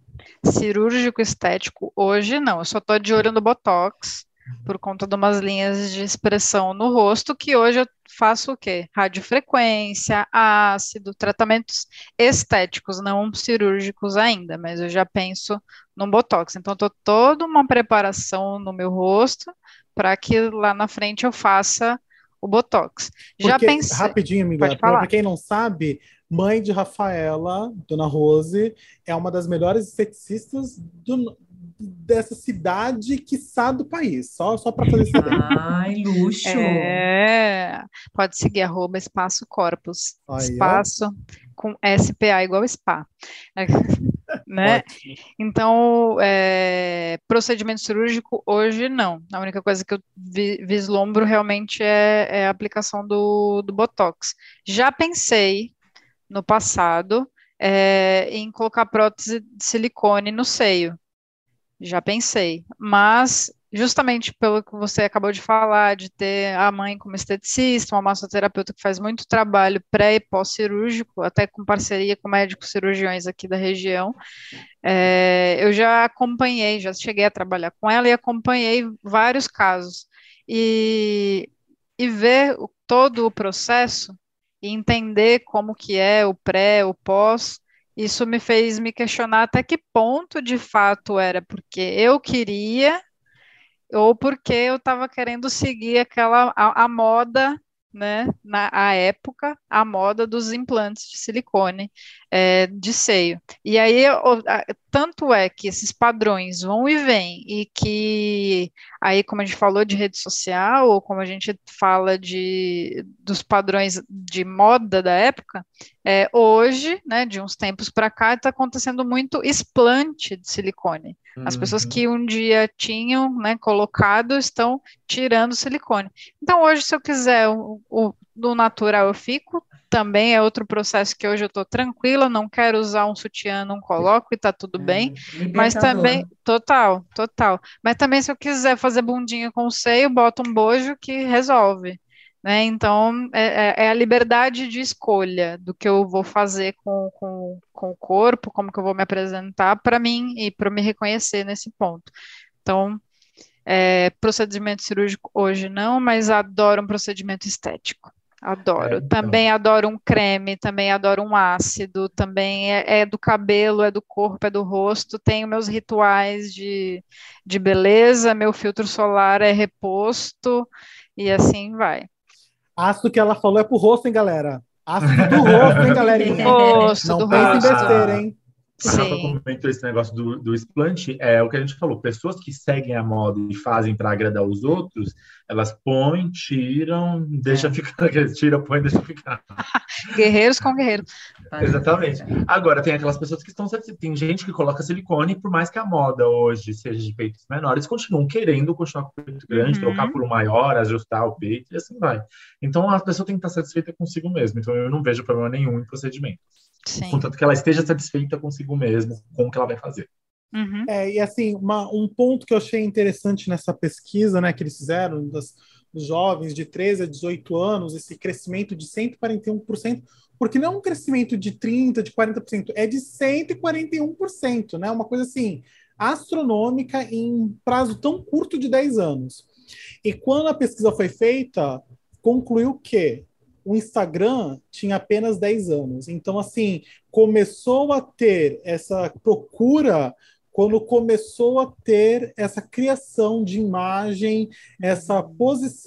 Cirúrgico estético, hoje não. Eu só tô de olho no Botox, por conta de umas linhas de expressão no rosto, que hoje eu faço o quê? Radiofrequência, ácido, tratamentos estéticos, não cirúrgicos ainda, mas eu já penso no Botox. Então, tô toda uma preparação no meu rosto para que lá na frente eu faça o Botox. Já Porque, pensei. rapidinho, amiga, para quem não sabe, mãe de Rafaela, Dona Rose, é uma das melhores esteticistas do- dessa cidade, quiçá do país. Só, só para fazer saber. Ai, luxo. É, pode seguir, arroba Espaço Corpus. Aí, ó. Espaço com SPA igual SPA. É, [LAUGHS] né? Ótimo. Então, é, procedimento cirúrgico hoje não. A única coisa que eu vi- vislumbro realmente é, é a aplicação do, do Botox. Já pensei no passado é, em colocar prótese de silicone no seio. Já pensei, mas justamente pelo que você acabou de falar, de ter a mãe como esteticista, uma massoterapeuta que faz muito trabalho pré e pós-cirúrgico, até com parceria com médicos cirurgiões aqui da região, é, eu já acompanhei, já cheguei a trabalhar com ela e acompanhei vários casos. E, e ver todo o processo e entender como que é o pré, o pós, isso me fez me questionar até que ponto de fato era porque eu queria ou porque eu estava querendo seguir aquela a, a moda né, na a época, a moda dos implantes de silicone é, de seio. E aí, tanto é que esses padrões vão e vêm, e que aí, como a gente falou de rede social, ou como a gente fala de dos padrões de moda da época, é, hoje, né, de uns tempos para cá, está acontecendo muito explante de silicone. As pessoas que um dia tinham né, colocado estão tirando silicone. Então, hoje, se eu quiser o, o do natural, eu fico. Também é outro processo que hoje eu estou tranquila, não quero usar um sutiã, não coloco e está tudo é, bem. Mas também, total, total. Mas também, se eu quiser fazer bundinha com o seio, boto um bojo que resolve. Né? Então, é, é, é, a liberdade de escolha do que eu vou fazer com, com, com o corpo, como que eu vou me apresentar para mim e para me reconhecer nesse ponto. Então, é, procedimento cirúrgico hoje não, mas adoro um procedimento estético. Adoro. É, então. Também adoro um creme, também adoro um ácido, também é, é, do cabelo, é do corpo, é do rosto. Tenho meus rituais de, de beleza, meu filtro solar é reposto e assim vai. Ácido que ela falou é pro rosto, hein, galera? Ácido do rosto, hein, galerinha? Rosto, [LAUGHS] Não do pense em rosto. besteira, hein? Rafa comentou esse negócio do, do explante, é o que a gente falou, pessoas que seguem a moda e fazem para agradar os outros, elas põem, tiram, deixa é. ficar, [LAUGHS] tira, põe, deixa ficar. [LAUGHS] guerreiros com guerreiros. [LAUGHS] Exatamente. Agora, tem aquelas pessoas que estão, tem gente que coloca silicone, por mais que a moda hoje seja de peitos menores, continuam querendo continuar com o peito grande, uhum. trocar por um maior, ajustar o peito, e assim vai. Então, a pessoa tem que estar satisfeita consigo mesma, então eu não vejo problema nenhum em procedimentos. Sim. Contanto que ela esteja satisfeita consigo mesma com o que ela vai fazer. Uhum. É, e assim, uma, um ponto que eu achei interessante nessa pesquisa né, que eles fizeram, das, dos jovens de 13 a 18 anos, esse crescimento de 141%, porque não é um crescimento de 30%, de 40%, é de 141%, né? Uma coisa assim, astronômica em prazo tão curto de 10 anos. E quando a pesquisa foi feita, concluiu que o Instagram tinha apenas 10 anos. Então, assim, começou a ter essa procura quando começou a ter essa criação de imagem, essa,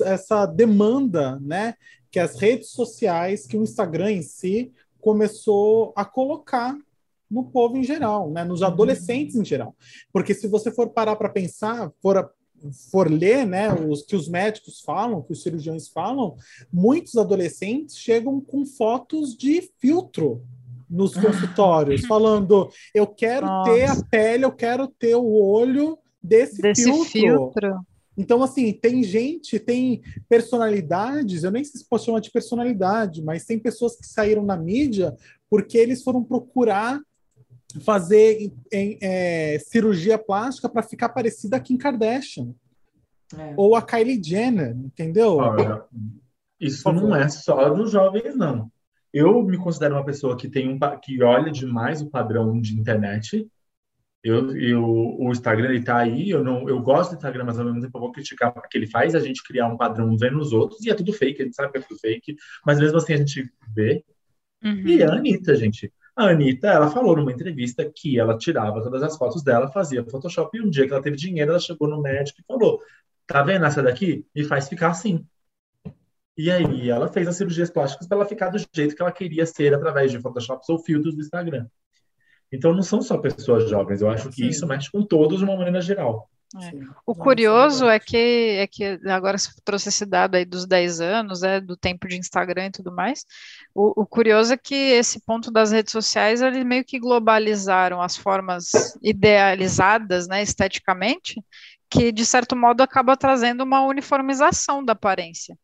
essa demanda, né, que as redes sociais, que o Instagram em si começou a colocar no povo em geral, né, nos adolescentes em geral. Porque se você for parar para pensar, for for ler, né, os que os médicos falam, que os cirurgiões falam, muitos adolescentes chegam com fotos de filtro nos consultórios, [LAUGHS] falando: eu quero Nossa. ter a pele, eu quero ter o olho desse, desse filtro. filtro. Então, assim, tem gente, tem personalidades, eu nem sei se posso chamar de personalidade, mas tem pessoas que saíram na mídia porque eles foram procurar fazer em, em, é, cirurgia plástica para ficar parecida a Kim Kardashian. É. Ou a Kylie Jenner, entendeu? Olha, isso não é só dos jovens, não. Eu me considero uma pessoa que tem um que olha demais o padrão de internet. Eu, eu, o Instagram está aí, eu não, eu gosto do Instagram, mas ao mesmo tempo eu vou criticar porque ele faz a gente criar um padrão vendo os outros e é tudo fake, a gente sabe que é tudo fake, mas mesmo assim a gente vê. Uhum. E a Anitta, gente, a Anitta, ela falou numa entrevista que ela tirava todas as fotos dela, fazia Photoshop, e um dia que ela teve dinheiro, ela chegou no médico e falou: Tá vendo essa daqui? Me faz ficar assim. E aí ela fez as cirurgias plásticas para ela ficar do jeito que ela queria ser através de Photoshop ou filtros do Instagram. Então não são só pessoas jovens, eu acho que Sim. isso mexe com todos de uma maneira geral. É. O curioso é que, é que agora você trouxe esse dado aí dos 10 anos, é, do tempo de Instagram e tudo mais. O, o, curioso é que esse ponto das redes sociais, eles meio que globalizaram as formas idealizadas, né, esteticamente, que de certo modo acaba trazendo uma uniformização da aparência.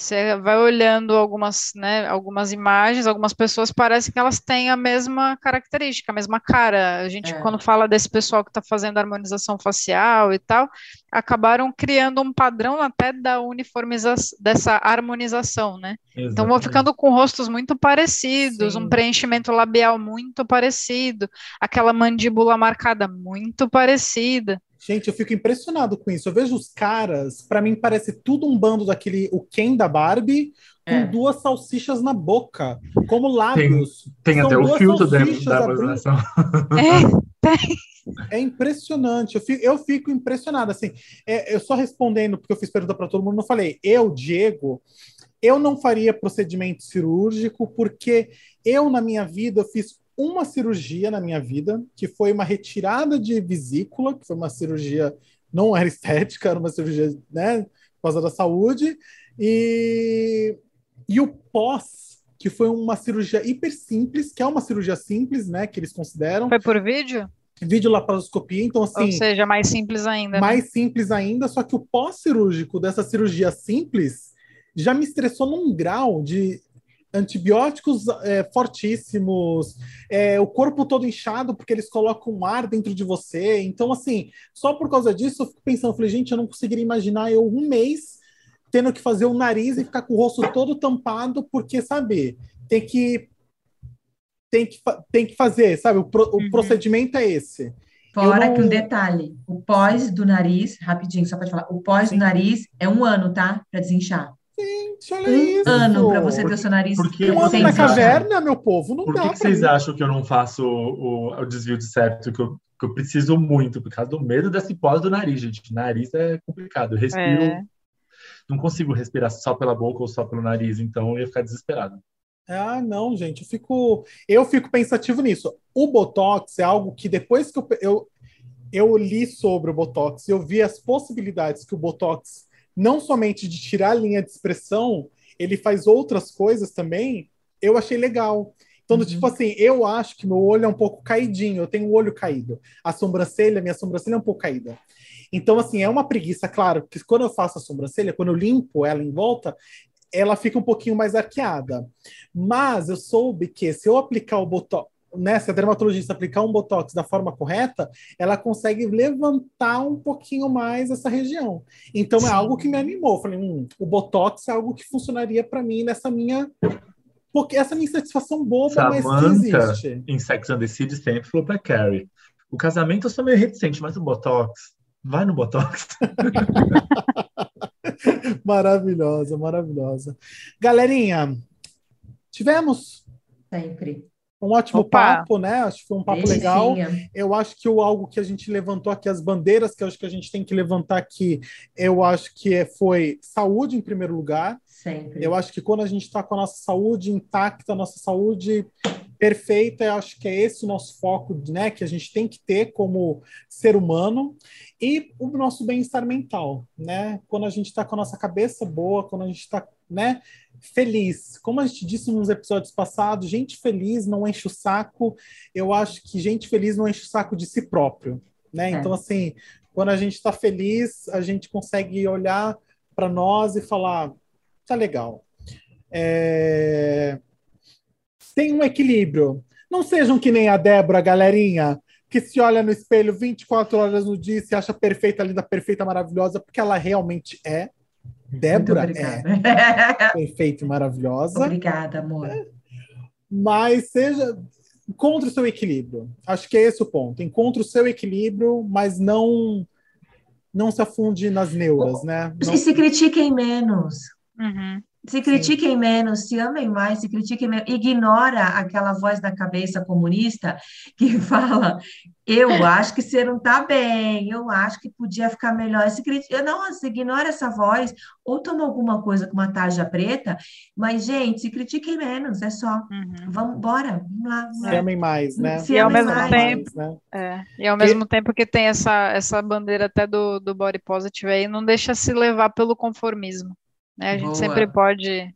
Você vai olhando algumas, né, algumas imagens, algumas pessoas parecem que elas têm a mesma característica, a mesma cara. A gente, é. quando fala desse pessoal que está fazendo harmonização facial e tal, acabaram criando um padrão até da uniformização, dessa harmonização, né? Exatamente. Então vão ficando com rostos muito parecidos, Sim. um preenchimento labial muito parecido, aquela mandíbula marcada muito parecida. Gente, eu fico impressionado com isso. Eu vejo os caras, para mim parece tudo um bando daquele o Ken da Barbie com é. duas salsichas na boca, como lábios. Tem, tem até o filtro dentro da vacinação. É, tem. É impressionante, eu fico, eu fico impressionado. Assim, é, eu só respondendo, porque eu fiz pergunta para todo mundo, não falei, eu, Diego, eu não faria procedimento cirúrgico, porque eu, na minha vida, eu fiz uma cirurgia na minha vida, que foi uma retirada de vesícula, que foi uma cirurgia, não era estética, era uma cirurgia, né, por causa da saúde, e, e o pós, que foi uma cirurgia hiper simples, que é uma cirurgia simples, né, que eles consideram. Foi por vídeo? Vídeo laparoscopia, então assim. Ou seja, mais simples ainda. Né? Mais né? simples ainda, só que o pós-cirúrgico dessa cirurgia simples já me estressou num grau de antibióticos é, fortíssimos, é, o corpo todo inchado porque eles colocam ar dentro de você. Então, assim, só por causa disso eu fico pensando, falei, gente, eu não conseguiria imaginar eu um mês tendo que fazer o nariz e ficar com o rosto todo tampado, porque, sabe, tem que tem que, tem que fazer, sabe? O, pro, uhum. o procedimento é esse. Fora não... que um detalhe, o pós do nariz, rapidinho, só pode falar, o pós Sim. do nariz é um ano, tá? Para desinchar. Gente, olha um isso. ano para você ter o seu nariz. Porque um ano na caverna, meu povo, não por dá. Por que, que vocês acham que eu não faço o, o, desvio de septo que eu, que eu preciso muito? Por causa do medo dessa hipose do nariz, gente. Nariz é complicado. Eu respiro. É. Não consigo respirar só pela boca ou só pelo nariz, então eu ia ficar desesperado. Ah, não, gente, eu fico, eu fico pensativo nisso. O Botox é algo que depois que eu, eu, eu li sobre o Botox, eu vi as possibilidades que o Botox não somente de tirar a linha de expressão, ele faz outras coisas também, eu achei legal. Então, uhum. tipo assim, eu acho que meu olho é um pouco caidinho, eu tenho o olho caído. A sobrancelha, minha sobrancelha é um pouco caída. Então, assim, é uma preguiça, claro, que quando eu faço a sobrancelha, quando eu limpo ela em volta, ela fica um pouquinho mais arqueada. Mas eu soube que se eu aplicar o botão, né, se a dermatologista aplicar um botox da forma correta, ela consegue levantar um pouquinho mais essa região. Então é Sim. é algo que me animou. Falei, hum, o botox é algo que funcionaria para mim nessa minha porque essa minha insatisfação boba, Samantha, mas que existe. em Sex and the City sempre falou para Carrie, o casamento eu sou meio reticente, mas o botox, vai no botox. [LAUGHS] maravilhosa, maravilhosa. Galerinha, tivemos sempre um ótimo Opa. papo, né? Acho que foi um papo legal. Eu acho que o, algo que a gente levantou aqui, as bandeiras que eu acho que a gente tem que levantar aqui, eu acho que é, foi saúde em primeiro lugar. Sempre. Eu acho que quando a gente está com a nossa saúde intacta, a nossa saúde perfeita, eu acho que é esse o nosso foco, né? Que a gente tem que ter como ser humano e o nosso bem-estar mental, né? Quando a gente está com a nossa cabeça boa, quando a gente está, né? feliz. Como a gente disse nos episódios passados, gente feliz não enche o saco. Eu acho que gente feliz não enche o saco de si próprio, né? É. Então, assim, quando a gente está feliz, a gente consegue olhar para nós e falar: tá legal. É... Tem um equilíbrio. Não sejam que nem a Débora, galerinha, que se olha no espelho 24 horas no dia e se acha perfeita, linda, perfeita, maravilhosa, porque ela realmente é. Débora é [LAUGHS] [LAUGHS] perfeita e maravilhosa. Obrigada, amor. Mas seja. Encontre o seu equilíbrio. Acho que é esse o ponto. Encontre o seu equilíbrio, mas não não se afunde nas neuras, né? Não... E se critiquem menos. Uhum. Se critiquem Sim. menos, se amem mais, se critiquem menos. Ignora aquela voz da cabeça comunista que [LAUGHS] fala: eu acho que você não está bem, eu acho que podia ficar melhor. Se critica, não, se ignora essa voz, ou toma alguma coisa com uma tarja preta, mas, gente, se critiquem menos, é só. Uhum. Vamos, bora, vamos lá. Vamos se amem mais, né? Se e ao mesmo mais. tempo, mais, né? é, e ao mesmo e... tempo que tem essa, essa bandeira até do, do body positive aí, não deixa se levar pelo conformismo. Né? A gente Boa. sempre pode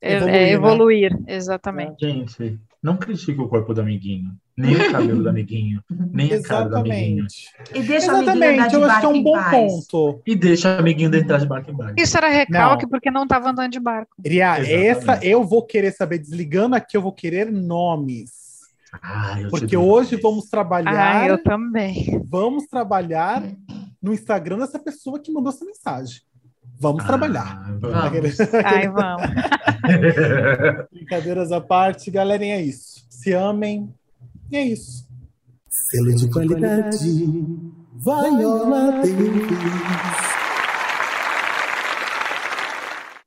evoluir, é, evoluir né? exatamente. Gente, não critique o corpo do amiguinho. Nem o cabelo do amiguinho, nem a cara do amiguinho. Exatamente. E deixa Exatamente, eu acho que é um bom paz. ponto. E deixa o amiguinho dentro de barco em barco. Isso era recalque Não. porque não estava andando de barco. Ria, Exatamente. essa eu vou querer saber. Desligando aqui, eu vou querer nomes. Ah, Porque hoje vamos trabalhar. Ah, eu também. Vamos trabalhar no Instagram dessa pessoa que mandou essa mensagem. Vamos Ah, trabalhar. vamos. Aquele- Ai, vamos. [LAUGHS] Brincadeiras à parte, galerinha, é isso. Se amem. E é isso. Selo de qualidade. Viola Davis.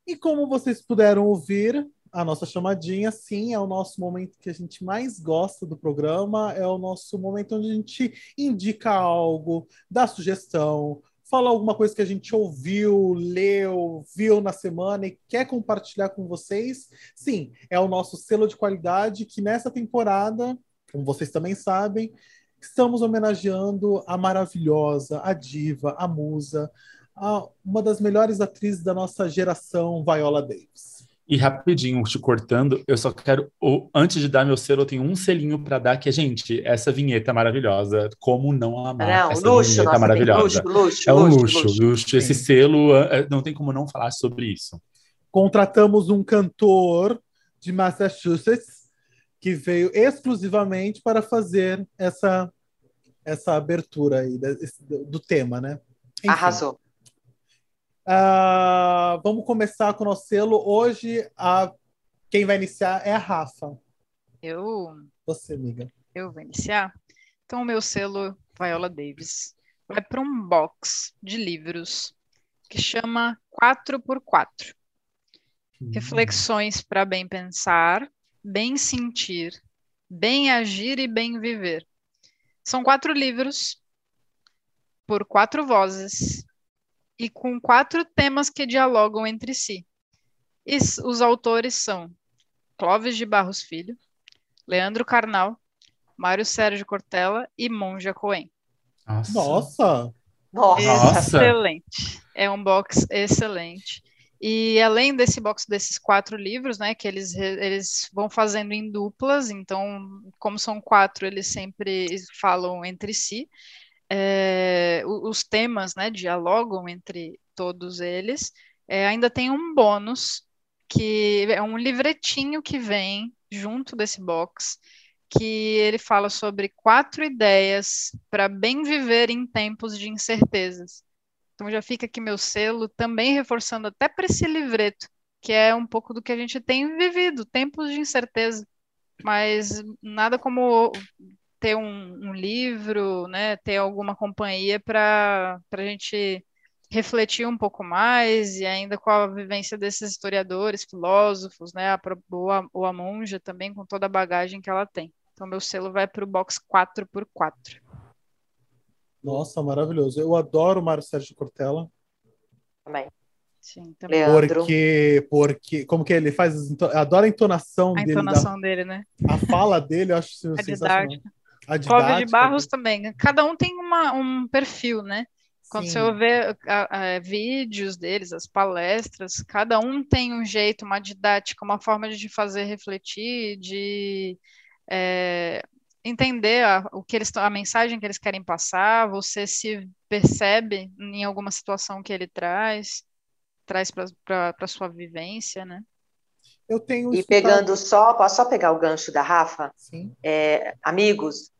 E como vocês puderam ouvir, a nossa chamadinha, sim, é o nosso momento que a gente mais gosta do programa, é o nosso momento onde a gente indica algo, dá sugestão, fala alguma coisa que a gente ouviu, leu, viu na semana e quer compartilhar com vocês. Sim, é o nosso selo de qualidade que nessa temporada, como vocês também sabem, estamos homenageando a maravilhosa, a diva, a musa, a, uma das melhores atrizes da nossa geração, Viola Davis. E rapidinho, te cortando, eu só quero, antes de dar meu selo, eu tenho um selinho pra dar, que é, gente, essa vinheta maravilhosa. Como não amar Não, essa luxo, vinheta nossa, tem maravilhosa? luxo, luxo, é um luxo, luxo, luxo. Esse selo, é, não tem como não falar sobre isso. Contratamos um cantor de Massachusetts que veio exclusivamente para fazer essa, essa abertura aí desse- do tema, né? Enfim. Arrasou. Ah, vamos começar com o nosso selo. Hoje, a... quem vai iniciar é a Rafa. Eu, Você, amiga. eu vou iniciar. Então, o meu selo Viola Davis vai para um box de livros que chama 4x4. Reflexões para bem pensar, bem sentir, bem agir e bem viver. São quatro livros por quatro vozes e com quatro temas que dialogam entre si. E os autores são Clóvis de Barros Filho, Leandro Carnal, Mário Sérgio Cortella e Monja Coen. Nossa. Nossa! Excelente. É um box excelente. E além desse box desses quatro livros, né, que eles, eles vão fazendo em duplas, então, como são quatro, eles sempre falam entre si. É, os temas, né, dialogam entre todos eles. É, ainda tem um bônus, que é um livretinho que vem junto desse box, que ele fala sobre quatro ideias para bem viver em tempos de incertezas. Então já fica aqui meu selo, também reforçando até para esse livreto, que é um pouco do que a gente tem vivido, tempos de incerteza. Mas nada como ter um, um livro, né, ter alguma companhia para a gente refletir um pouco mais, e ainda com a vivência desses historiadores, filósofos, né, a, ou a, ou a monja também, com toda a bagagem que ela tem. Então, meu selo vai para o box 4x4. Nossa, maravilhoso. Eu adoro o Mário Sérgio Cortella. Também. Sim, também. Leandro. Porque, porque, como que ele faz? as into- Eu adoro a entonação A dele, entonação dele, né? da- a fala dele, eu acho [LAUGHS] A sensacional. didática. A Clóvis de Barros também. Cada um tem uma, um perfil, né? Quando Sim. você vê a- a- vídeos deles, as palestras, cada um tem um jeito, uma didática, uma forma de te fazer refletir, de é, entender a, o que eles, a mensagem que eles querem passar. Você se percebe em alguma situação que ele traz, traz para a sua vivência, né? Eu tenho E pegando só, posso só pegar o gancho da Rafa? Sim. É, amigos,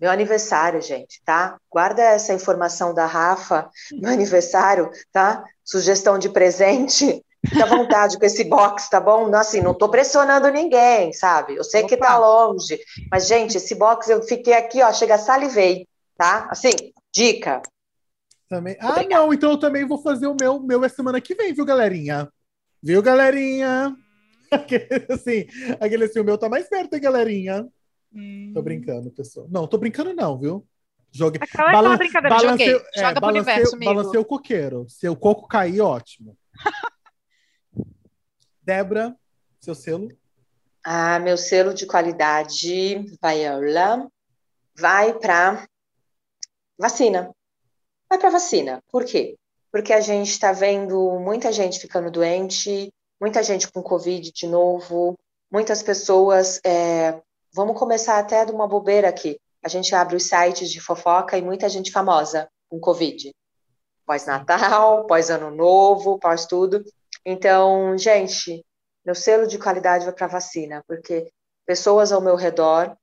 meu aniversário, gente, tá? Guarda essa informação da Rafa, meu aniversário, tá? Sugestão de presente. Fique à vontade com esse box, tá bom? Não, assim, não tô pressionando ninguém, sabe? Eu sei que Opa. tá longe, mas, gente, esse box eu fiquei aqui, ó, chega, salivei, tá? Assim, dica. Também. Ah, não, então eu também vou fazer o meu. Meu é semana que vem, viu, galerinha? Viu, galerinha? Aquele, [LAUGHS] assim, aquele assim, o meu tá mais perto, hein, galerinha? Hum. Tô brincando, pessoal. Não, tô brincando, não, viu? Joguei. Aquela, aquela brincadeira, joguei. é, Joga pro balancei- universo, amigo. balancei o coqueiro. Se o coco cair, ótimo. [LAUGHS] Débora, seu selo. Ah, meu selo de qualidade, Viola, vai para vacina. Vai para vacina. Por quê? Porque a gente está vendo muita gente ficando doente, muita gente com Covid de novo, muitas pessoas é, vamos começar até de uma bobeira aqui. A gente abre os sites de fofoca e muita gente famosa com Covid. Pós-Natal, pós-Ano Novo, pós tudo. Então, gente, meu selo de qualidade vai para vacina, porque pessoas ao meu redor,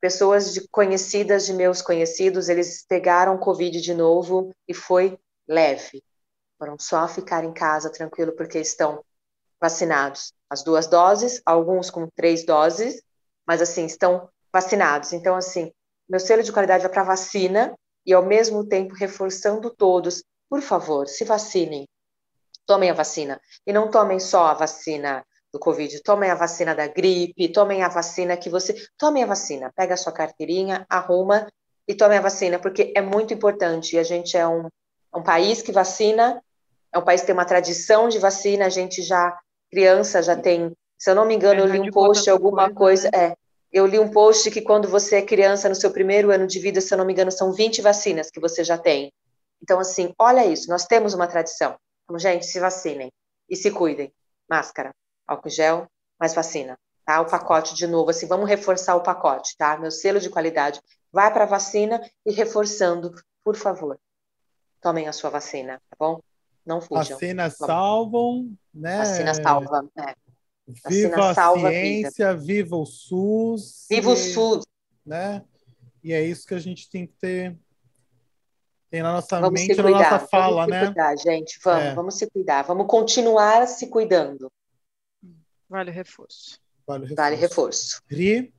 pessoas de, conhecidas de meus conhecidos, eles pegaram Covid de novo e foi leve. Foram só ficar em casa tranquilo porque estão vacinados. As duas doses, alguns com três doses, mas assim, estão vacinados. Então, assim, meu selo de qualidade vai para vacina e ao mesmo tempo reforçando todos, por favor, se vacinem. Tomem a vacina. E não tomem só a vacina do Covid, tomem a vacina da gripe, tomem a vacina que você. Tomem a vacina, pega a sua carteirinha, arruma e tomem a vacina, porque é muito importante. E a gente é um, um país que vacina, é um país que tem uma tradição de vacina, a gente já, criança, já tem. Se eu não me engano, eu li um post, alguma coisa. Né? É, eu li um post que quando você é criança, no seu primeiro ano de vida, se eu não me engano, são 20 vacinas que você já tem. Então, assim, olha isso, nós temos uma tradição. Então, gente, se vacinem e se cuidem. Máscara, álcool gel, mais vacina, tá? O pacote de novo, assim, vamos reforçar o pacote, tá? Meu selo de qualidade vai para a vacina e reforçando, por favor, tomem a sua vacina, tá bom? Não fujam. Vacinas salvam, né? Vacina salva, é. Viva a ciência, vida. viva o SUS. Viva e, o SUS. Né? E é isso que a gente tem que ter tem na nossa vamos mente, na nossa fala, vamos né? Se cuidar, gente, vamos, é. vamos se cuidar, vamos continuar se cuidando. Vale reforço. Vale reforço. Vale reforço. Ri?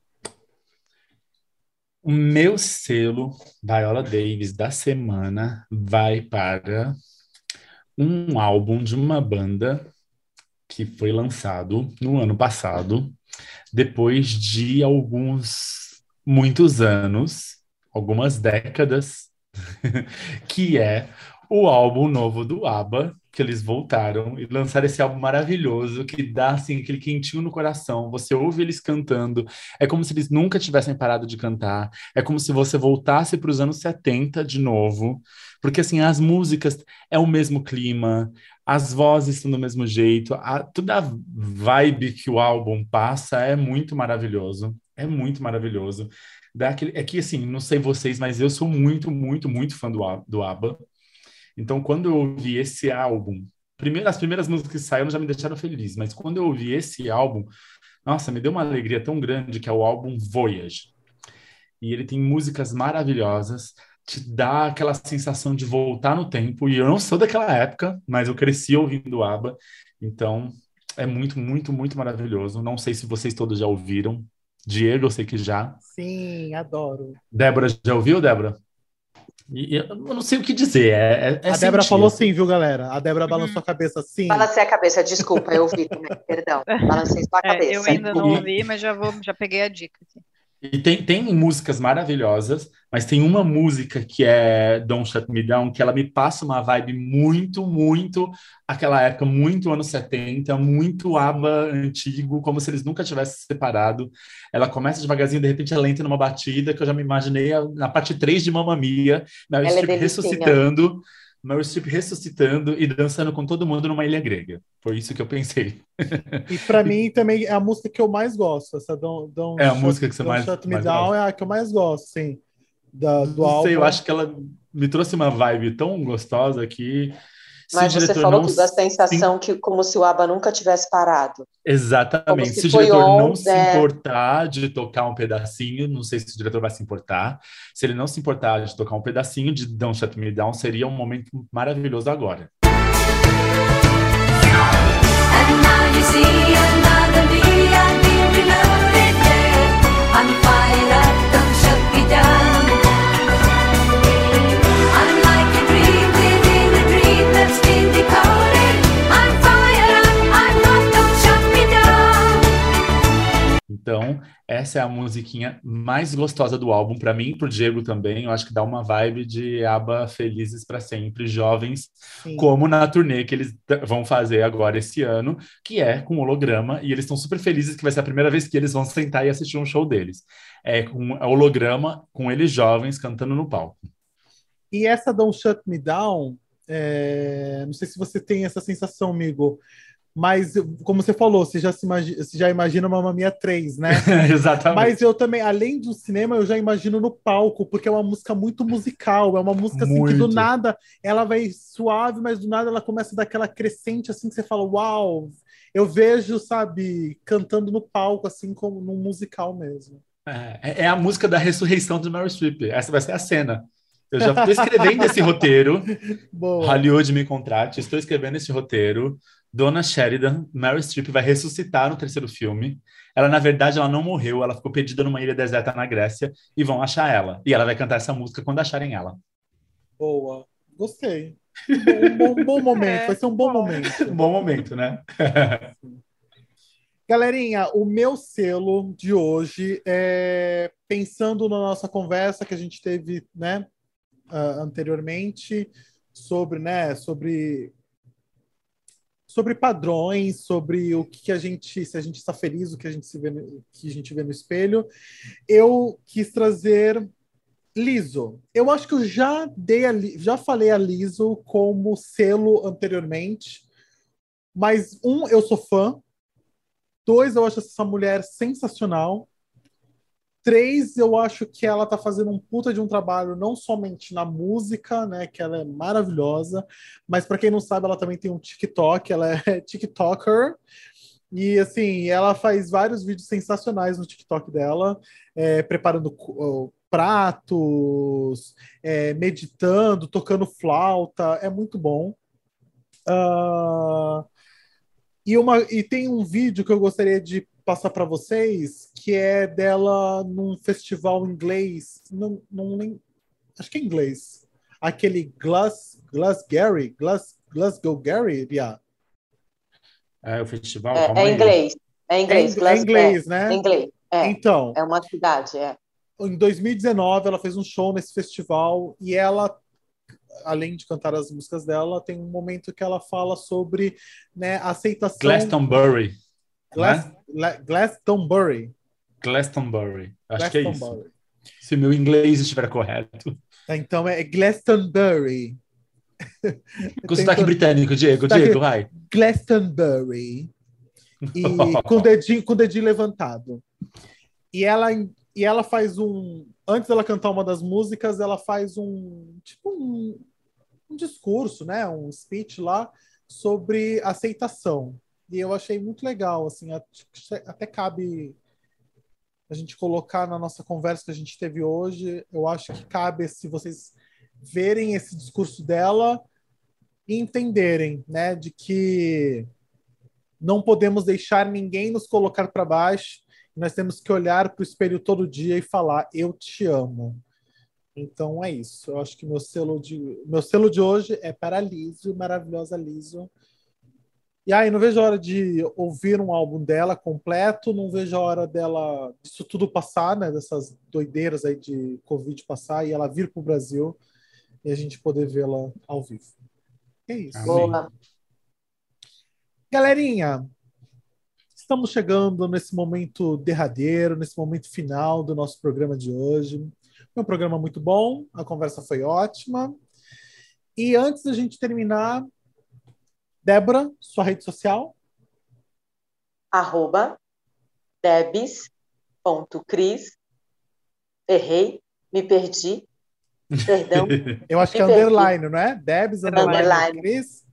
O meu selo Viola Davis da semana vai para um álbum de uma banda que foi lançado no ano passado, depois de alguns muitos anos, algumas décadas [LAUGHS] que é o álbum novo do ABBA, que eles voltaram e lançaram esse álbum maravilhoso que dá assim aquele quentinho no coração. Você ouve eles cantando, é como se eles nunca tivessem parado de cantar. É como se você voltasse para os anos 70 de novo, porque assim as músicas é o mesmo clima, as vozes estão do mesmo jeito, a, toda a vibe que o álbum passa é muito maravilhoso. É muito maravilhoso daquele. É que assim, não sei vocês, mas eu sou muito, muito, muito fã do, do ABBA. Então, quando eu ouvi esse álbum, primeiro, as primeiras músicas que saíram já me deixaram feliz, mas quando eu ouvi esse álbum, nossa, me deu uma alegria tão grande que é o álbum Voyage. E ele tem músicas maravilhosas, te dá aquela sensação de voltar no tempo. E eu não sou daquela época, mas eu cresci ouvindo ABBA, então é muito, muito, muito maravilhoso. Não sei se vocês todos já ouviram, Diego, eu sei que já. Sim, adoro. Débora, já ouviu, Débora? E, eu não sei o que dizer. É, é a Débora falou sim, viu, galera? A Débora balançou a cabeça sim. Balancei a cabeça, desculpa, eu ouvi também, perdão. [LAUGHS] Balancei sua é, cabeça. eu ainda não ouvi, mas já, vou, já peguei a dica. Aqui. E tem, tem músicas maravilhosas, mas tem uma música que é Don't Shut Me Down, que ela me passa uma vibe muito, muito aquela época, muito anos 70, muito ABBA antigo, como se eles nunca tivessem separado. Ela começa devagarzinho, de repente ela entra numa batida que eu já me imaginei na parte 3 de Mamma Mia, Meryl Streep é ressuscitando. Meryl Streep ressuscitando e dançando com todo mundo numa ilha grega. Foi isso que eu pensei. E para mim [LAUGHS] também é a música que eu mais gosto. Essa Don't, Don't é a Shut, música que você mais, Shut Me mais Down gosta. é a que eu mais gosto, sim. Da, do Não álbum. sei, eu acho que ela me trouxe uma vibe tão gostosa que mas você falou que da sensação sim. que como se o ABBA nunca tivesse parado. Exatamente. Se, se o diretor on, não é... se importar de tocar um pedacinho, não sei se o diretor vai se importar. Se ele não se importar de tocar um pedacinho de Don't Shut Me Down, seria um momento maravilhoso agora. And now you see Então, essa é a musiquinha mais gostosa do álbum para mim, pro Diego também. Eu acho que dá uma vibe de aba felizes para sempre, jovens, Sim. como na turnê que eles vão fazer agora esse ano, que é com holograma, e eles estão super felizes que vai ser a primeira vez que eles vão sentar e assistir um show deles. É com holograma, com eles jovens cantando no palco. E essa Don't Shut Me Down, é... não sei se você tem essa sensação, amigo, Mas, como você falou, você já, se imagina, você já imagina Mamma Mia 3, né? [LAUGHS] Exatamente. Mas eu também, além do cinema, eu já imagino no palco, porque é uma música muito musical, é uma música assim que do nada ela vai suave, mas do nada ela começa a dar aquela crescente assim que você fala, uau! Eu vejo, sabe, cantando no palco, assim, como num musical mesmo. É, é a música da ressurreição do Meryl Streep. Essa vai ser a cena. Eu já estou escrevendo esse roteiro. [LAUGHS] Boa. Hollywood me contrate. Estou escrevendo esse roteiro. Dona Sheridan, Mary Streep, vai ressuscitar no terceiro filme. Ela, na verdade, ela não morreu, ela ficou perdida numa ilha deserta na Grécia e vão achar ela. E ela vai cantar essa música quando acharem ela. Boa. Gostei. [LAUGHS] Um bom, bom momento, é, vai ser um bom, bom momento. Um bom momento, né? Galerinha, o meu selo de hoje é pensando na nossa conversa que a gente teve, né, uh, anteriormente sobre, né, sobre sobre padrões, sobre o que a gente, se a gente está feliz, o que a gente se vê, no, que a gente vê no espelho. Eu quis trazer Liso. Eu acho que eu já dei a, já falei a Liso como selo anteriormente, mas um, eu sou fã. Dois, eu acho essa mulher sensacional. Três, eu acho que ela tá fazendo um puta de um trabalho não somente na música, né, que ela é maravilhosa, mas para quem não sabe, ela também tem um TikTok, ela é [LAUGHS] TikToker. E assim, ela faz vários vídeos sensacionais no TikTok dela, é, preparando uh, pratos, é, meditando, tocando flauta, é muito bom. Uh, e, uma, e tem um vídeo que eu gostaria de passar para vocês, que é dela num festival inglês, não, não nem, acho que é inglês, aquele Glass, Glasgow, Glass, Glasgow Gary, yeah. É o festival. É, é inglês. É inglês. É, é inglês, né? É inglês. É. Então. É uma cidade, é. Em 2019, ela fez um show nesse festival e ela além de cantar as músicas dela, tem um momento que ela fala sobre né, aceitação. Glastonbury. Glass, né? Glastonbury. Glastonbury. Acho que é isso. Se meu inglês estiver correto. Então é Glastonbury. Com [LAUGHS] sotaque britânico, Diego, sotaque... Diego, vai. Glastonbury. E [LAUGHS] com, o dedinho, com o dedinho levantado. E ela, e ela faz um. Antes dela cantar uma das músicas, ela faz um. Tipo um, um discurso, né? Um speech lá sobre aceitação. E eu achei muito legal, assim, até cabe a gente colocar na nossa conversa que a gente teve hoje. Eu acho que cabe se vocês verem esse discurso dela e entenderem, né, de que não podemos deixar ninguém nos colocar para baixo. Nós temos que olhar para o espelho todo dia e falar: "Eu te amo". Então é isso. Eu acho que meu selo de meu selo de hoje é para Liso, maravilhosa Liso. E aí, não vejo a hora de ouvir um álbum dela completo, não vejo a hora dela, disso tudo passar, né? Dessas doideiras aí de Covid passar e ela vir para o Brasil e a gente poder vê-la ao vivo. É isso. Boa. Galerinha, estamos chegando nesse momento derradeiro, nesse momento final do nosso programa de hoje. Foi um programa muito bom, a conversa foi ótima. E antes da gente terminar, Débora, sua rede social? Arroba debs.cris. Errei, me perdi. Perdão. [LAUGHS] Eu acho que é underline, não é? Debs, underline, underline. Cris.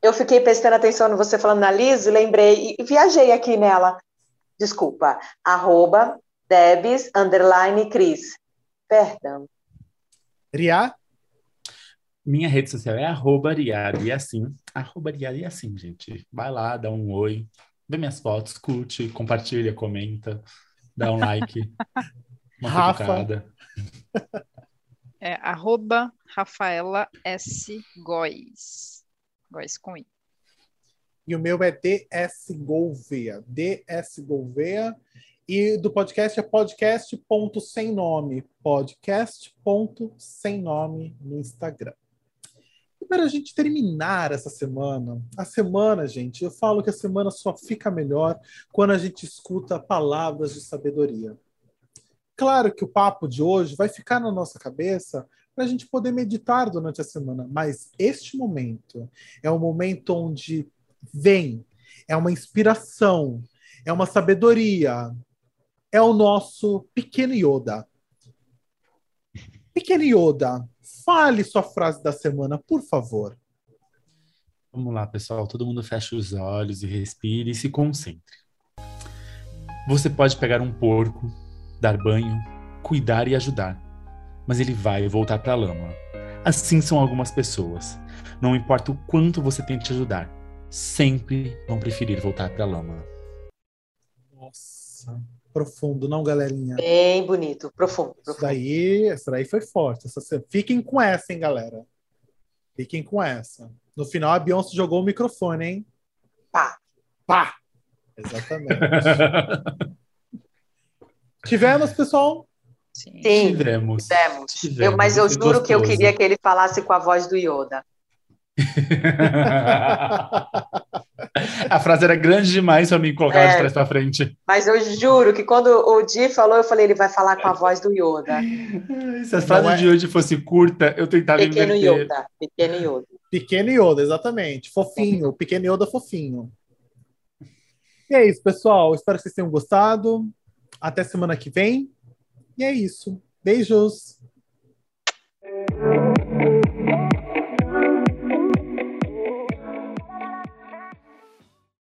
Eu fiquei prestando atenção no você falando na Liz, lembrei e viajei aqui nela. Desculpa. Arroba Debs, underline, Cris. Perdão. Ria? Minha rede social é arroba e assim. Arroba e assim, gente. Vai lá, dá um oi, vê minhas fotos, curte, compartilha, comenta, dá um like. [LAUGHS] Uma Rafa. É arroba Rafaela S. Góes. Góes com I. E o meu é DS Gouveia. DS Gouveia. E do podcast é podcast.sem nome. Podcast.sem nome no Instagram. Para a gente terminar essa semana, a semana, gente, eu falo que a semana só fica melhor quando a gente escuta palavras de sabedoria. Claro que o papo de hoje vai ficar na nossa cabeça para a gente poder meditar durante a semana, mas este momento é o momento onde vem é uma inspiração, é uma sabedoria. É o nosso pequeno Yoda. Pequeno Yoda, fale sua frase da semana, por favor. Vamos lá, pessoal. Todo mundo fecha os olhos e respire e se concentre. Você pode pegar um porco, dar banho, cuidar e ajudar, mas ele vai voltar para a lama. Assim são algumas pessoas. Não importa o quanto você tente ajudar, sempre vão preferir voltar para a lama. Nossa, profundo, não, galerinha? Bem bonito, profundo. profundo. Isso daí, essa daí foi forte. Essa, fiquem com essa, hein, galera? Fiquem com essa. No final, a Beyoncé jogou o microfone, hein? Pá. Pá! Exatamente. [LAUGHS] Tivemos, pessoal? Sim, Tivemos. tivemos. Tivemos. Eu, mas eu Foi juro que eu gostoso. queria que ele falasse com a voz do Yoda. [LAUGHS] a frase era grande demais para mim colocar É. de trás para frente. Mas eu juro que quando o Di falou, eu falei, ele vai falar com a voz do Yoda. Se a frase é- de hoje fosse curta, eu tentava Pequeno inverter. Yoda. Pequeno Yoda. Pequeno Yoda, exatamente. Fofinho. Pequeno Yoda fofinho. E é isso, pessoal. Espero que vocês tenham gostado. Até semana que vem. E é isso. Beijos.